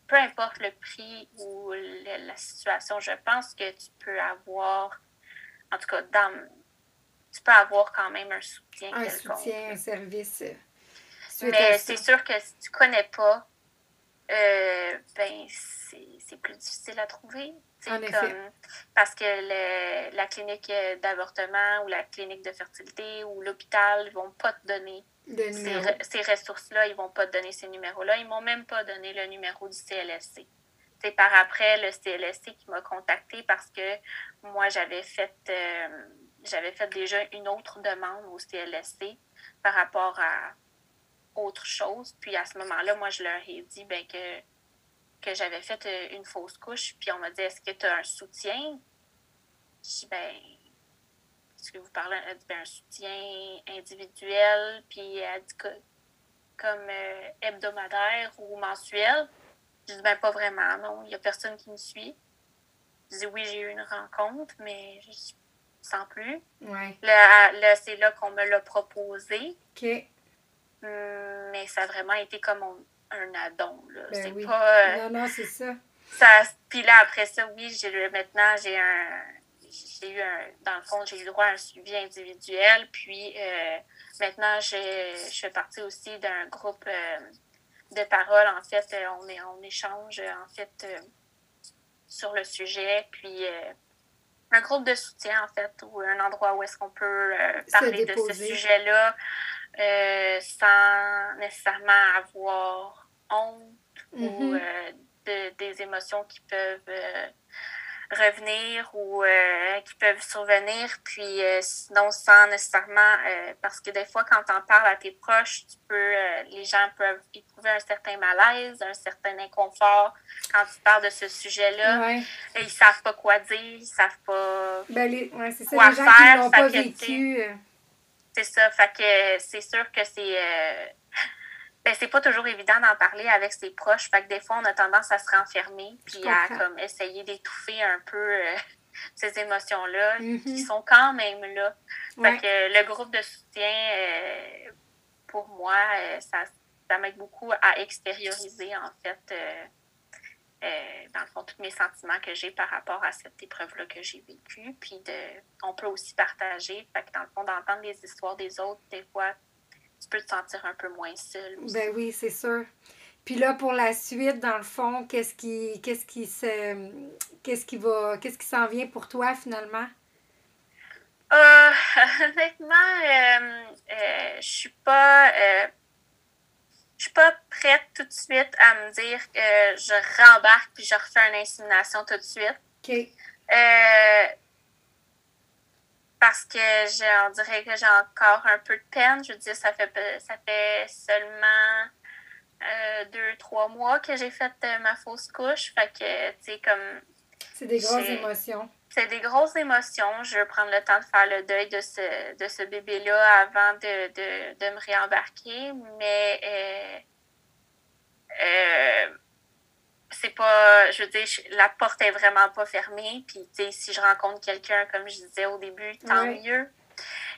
Peu importe le prix ou la situation, je pense que tu peux avoir, en tout cas, dans, tu peux avoir quand même un soutien. Un soutien, un service. Mais c'est sûr que si tu ne connais pas euh, ben, c'est plus difficile à trouver. En comme, parce que la clinique d'avortement ou la clinique de fertilité ou l'hôpital ne vont pas te donner ces, ces ressources-là, ils vont pas te donner ces numéros-là. Ils m'ont même pas donné le numéro du CLSC. C'est par après le CLSC qui m'a contacté parce que moi, j'avais fait, euh, j'avais fait déjà une autre demande au CLSC par rapport à autre chose. Puis à ce moment-là, moi, je leur ai dit ben, que, que j'avais fait euh, une fausse couche. Puis on m'a dit Est-ce que tu as un soutien? Je dis ben, est-ce que vous parlez d'un soutien individuel, puis elle dit comme euh, hebdomadaire ou mensuel? Je dis ben pas vraiment, non, il n'y a personne qui me suit. Je dis oui, j'ai eu une rencontre, mais je sans plus. Ouais. Là, c'est là qu'on me l'a proposé. OK. Mais ça a vraiment été comme un, addon. Ben c'est oui. pas. Euh, non, non, c'est ça. ça. Puis là, après ça, oui, j'ai maintenant, j'ai un j'ai eu un, dans le fond, j'ai eu droit à un suivi individuel. Puis euh, maintenant, je, je fais partie aussi d'un groupe euh, de parole. En fait, on, est, on échange en fait sur le sujet. Puis un groupe de soutien, en fait, ou un endroit où est-ce qu'on peut parler de ce sujet-là sans nécessairement avoir honte ou mm-hmm. des émotions qui peuvent revenir ou euh, qui peuvent survenir, puis euh, sinon sans nécessairement, euh, parce que des fois quand on parles à tes proches, tu peux, les gens peuvent éprouver un certain malaise, un certain inconfort quand tu parles de ce sujet-là. Ouais. Et ils savent pas quoi dire, ils savent pas ben, les, ouais, ça, les gens Qui l'ont pas vécu. C'est ça, fait que c'est sûr que c'est (laughs) ben, c'est pas toujours évident d'en parler avec ses proches. Fait que des fois, on a tendance à se renfermer puis à comme essayer d'étouffer un peu euh, (laughs) ces émotions-là qui mm-hmm. sont quand même là. Fait que le groupe de soutien, euh, pour moi, euh, ça, ça m'aide beaucoup à extérioriser en fait dans le fond tous mes sentiments que j'ai par rapport à cette épreuve-là que j'ai vécue. Puis de, on peut aussi partager. Fait que dans le fond, d'entendre les histoires des autres, des fois, tu peux te sentir un peu moins seul. Ben oui, c'est sûr. Puis là, pour la suite, dans le fond, qu'est-ce qui qu'est-ce qui se qu'est-ce qui va qu'est-ce qui s'en vient pour toi finalement? Euh, (laughs) honnêtement, euh, euh, je suis pas suis pas prête tout de suite à me dire que je rembarque puis je refais une insémination tout de suite. OK parce que on dirait que j'ai encore un peu de peine. Je veux dire, ça fait, ça fait seulement euh, deux, trois mois que j'ai fait euh, ma fausse couche. Fait que, tu sais, comme. C'est des grosses émotions. C'est des grosses émotions. Je veux prendre le temps de faire le deuil de ce, de ce bébé-là avant de, de, de, me réembarquer. Mais. Euh, euh c'est pas, je veux dire, la porte est vraiment pas fermée. Puis, tu sais, si je rencontre quelqu'un, comme je disais au début, tant mieux.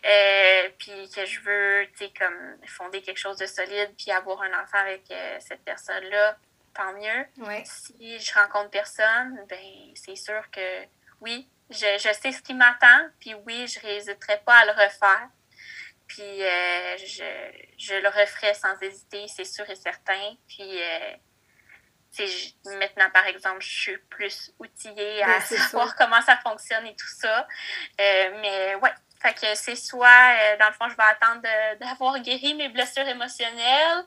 Euh, puis que je veux, tu sais, comme fonder quelque chose de solide, puis avoir un enfant avec euh, cette personne-là, tant mieux. Si je rencontre personne, ben c'est sûr que oui, je, je sais ce qui m'attend, puis oui, je n'hésiterai pas à le refaire. Puis euh, je, je le referai sans hésiter, c'est sûr et certain. Puis maintenant, par exemple, je suis plus outillée à savoir (laughs) comment ça fonctionne et tout ça. Euh, mais ouais, fait que c'est soit, euh, dans le fond, je vais attendre (laughs) d'avoir guéri mes blessures émotionnelles.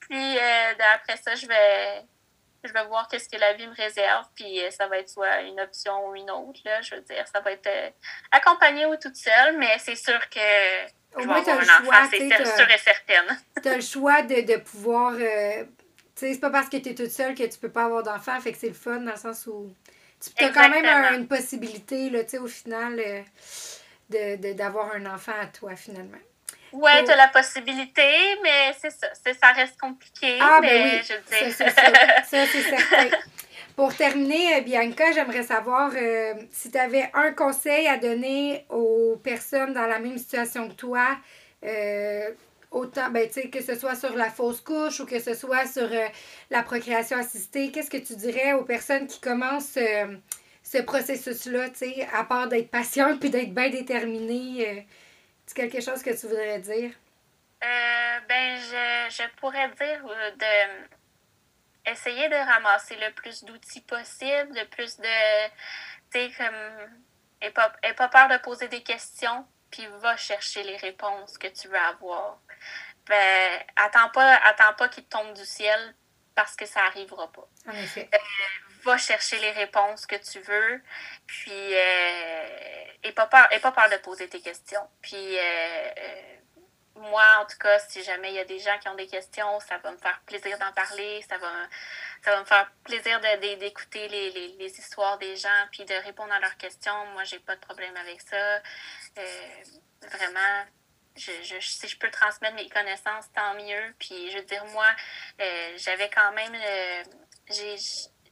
Puis euh, après ça, je vais, je vais voir qu'est-ce que la vie me réserve. Puis ça va être soit une option ou une autre. Là, je veux dire, ça va être accompagné ou toute seule, mais c'est sûr que. Au moins, tu as le choix. C'est sûr et certaine. (laughs) Tu as le choix de, de pouvoir c'est pas parce que tu es toute seule que tu peux pas avoir d'enfant, fait que c'est le fun dans le sens où tu as quand même une possibilité, là, au final, euh, d'avoir un enfant à toi, finalement. Oui, tu as la possibilité, mais c'est ça. Ça reste compliqué. Ah, ben mais oui. je (laughs) Ça, c'est certain. Pour terminer, euh, Bianca, j'aimerais savoir euh, si tu avais un conseil à donner aux personnes dans la même situation que toi, autant, ben, que ce soit sur la fausse couche ou que ce soit sur euh, la procréation assistée, qu'est-ce que tu dirais aux personnes qui commencent euh, ce processus-là, à part d'être patiente puis d'être bien déterminée? Euh, c'est quelque chose que tu voudrais dire? ben, je, je, pourrais dire de essayer de ramasser le plus d'outils possible, le plus de. Tu sais, comme. Et pas, pas peur de poser des questions, puis va chercher les réponses que tu veux avoir. Ben, attends pas, attends pas qu'il tombe du ciel parce que ça n'arrivera pas. En effet. Euh, va chercher les réponses que tu veux, puis euh, et pas peur, et pas peur de poser tes questions. Puis euh, moi, en tout cas, si jamais il y a des gens qui ont des questions, ça va me faire plaisir d'en parler, ça va, ça va me faire plaisir d'écouter les, les, les, histoires des gens, puis de répondre à leurs questions. Moi, j'ai pas de problème avec ça. Euh, vraiment, je, je, si je peux transmettre mes connaissances, tant mieux. Puis, je veux dire, moi, euh, j'avais quand même, j'ai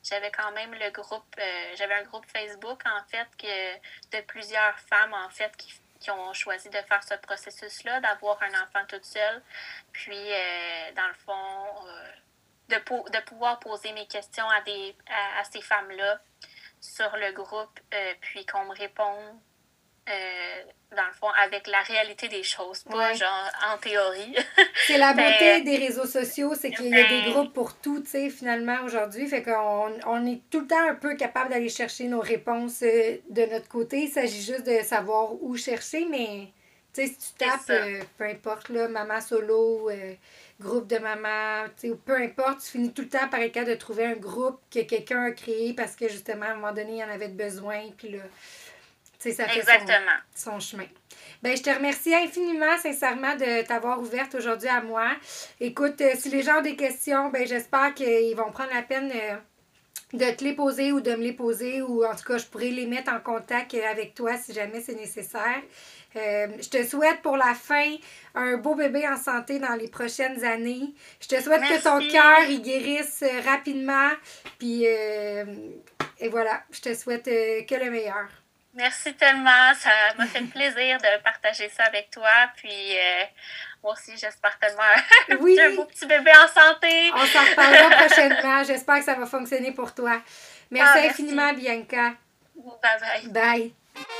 j'avais quand même le groupe, euh, j'avais un groupe Facebook en fait que de plusieurs femmes en fait qui qui ont choisi de faire ce processus-là, d'avoir un enfant toute seule. Puis, euh, dans le fond, euh, de, de pouvoir poser mes questions à, des, à, ces femmes-là sur le groupe, puis qu'on me réponde dans le fond, avec la réalité des choses, pas genre en théorie. (laughs) c'est la beauté des réseaux sociaux, c'est qu'il y a des groupes pour tout, tu sais, finalement, aujourd'hui. Fait qu'on on est tout le temps un peu capable d'aller chercher nos réponses euh, de notre côté. Il s'agit juste de savoir où chercher, mais tu sais, si tu tapes, euh, peu importe, là, maman solo, euh, groupe de maman, tu sais, peu importe, tu finis tout le temps par être capable de trouver un groupe que quelqu'un a créé parce que justement, à un moment donné, il y en avait besoin, puis là ça fait Son, chemin. Ben, je te remercie infiniment, sincèrement, de t'avoir ouverte aujourd'hui à moi. Écoute, euh, si les gens ont des questions, ben, j'espère qu'ils vont prendre la peine euh, de te les poser ou de me les poser, ou en tout cas, je pourrais les mettre en contact avec toi si jamais c'est nécessaire. Euh, je te souhaite pour la fin un beau bébé en santé dans les prochaines années. Je te souhaite que ton cœur guérisse rapidement. Puis, et voilà, je te souhaite que le meilleur. Merci tellement. Ça m'a fait plaisir de partager ça avec toi. Puis euh, moi aussi, j'espère tellement (laughs) oui. un beau petit bébé en santé. On s'en reparlera (laughs) prochainement. J'espère que ça va fonctionner pour toi. Merci, ah, merci. infiniment, Bianca. Bye bye. Bye.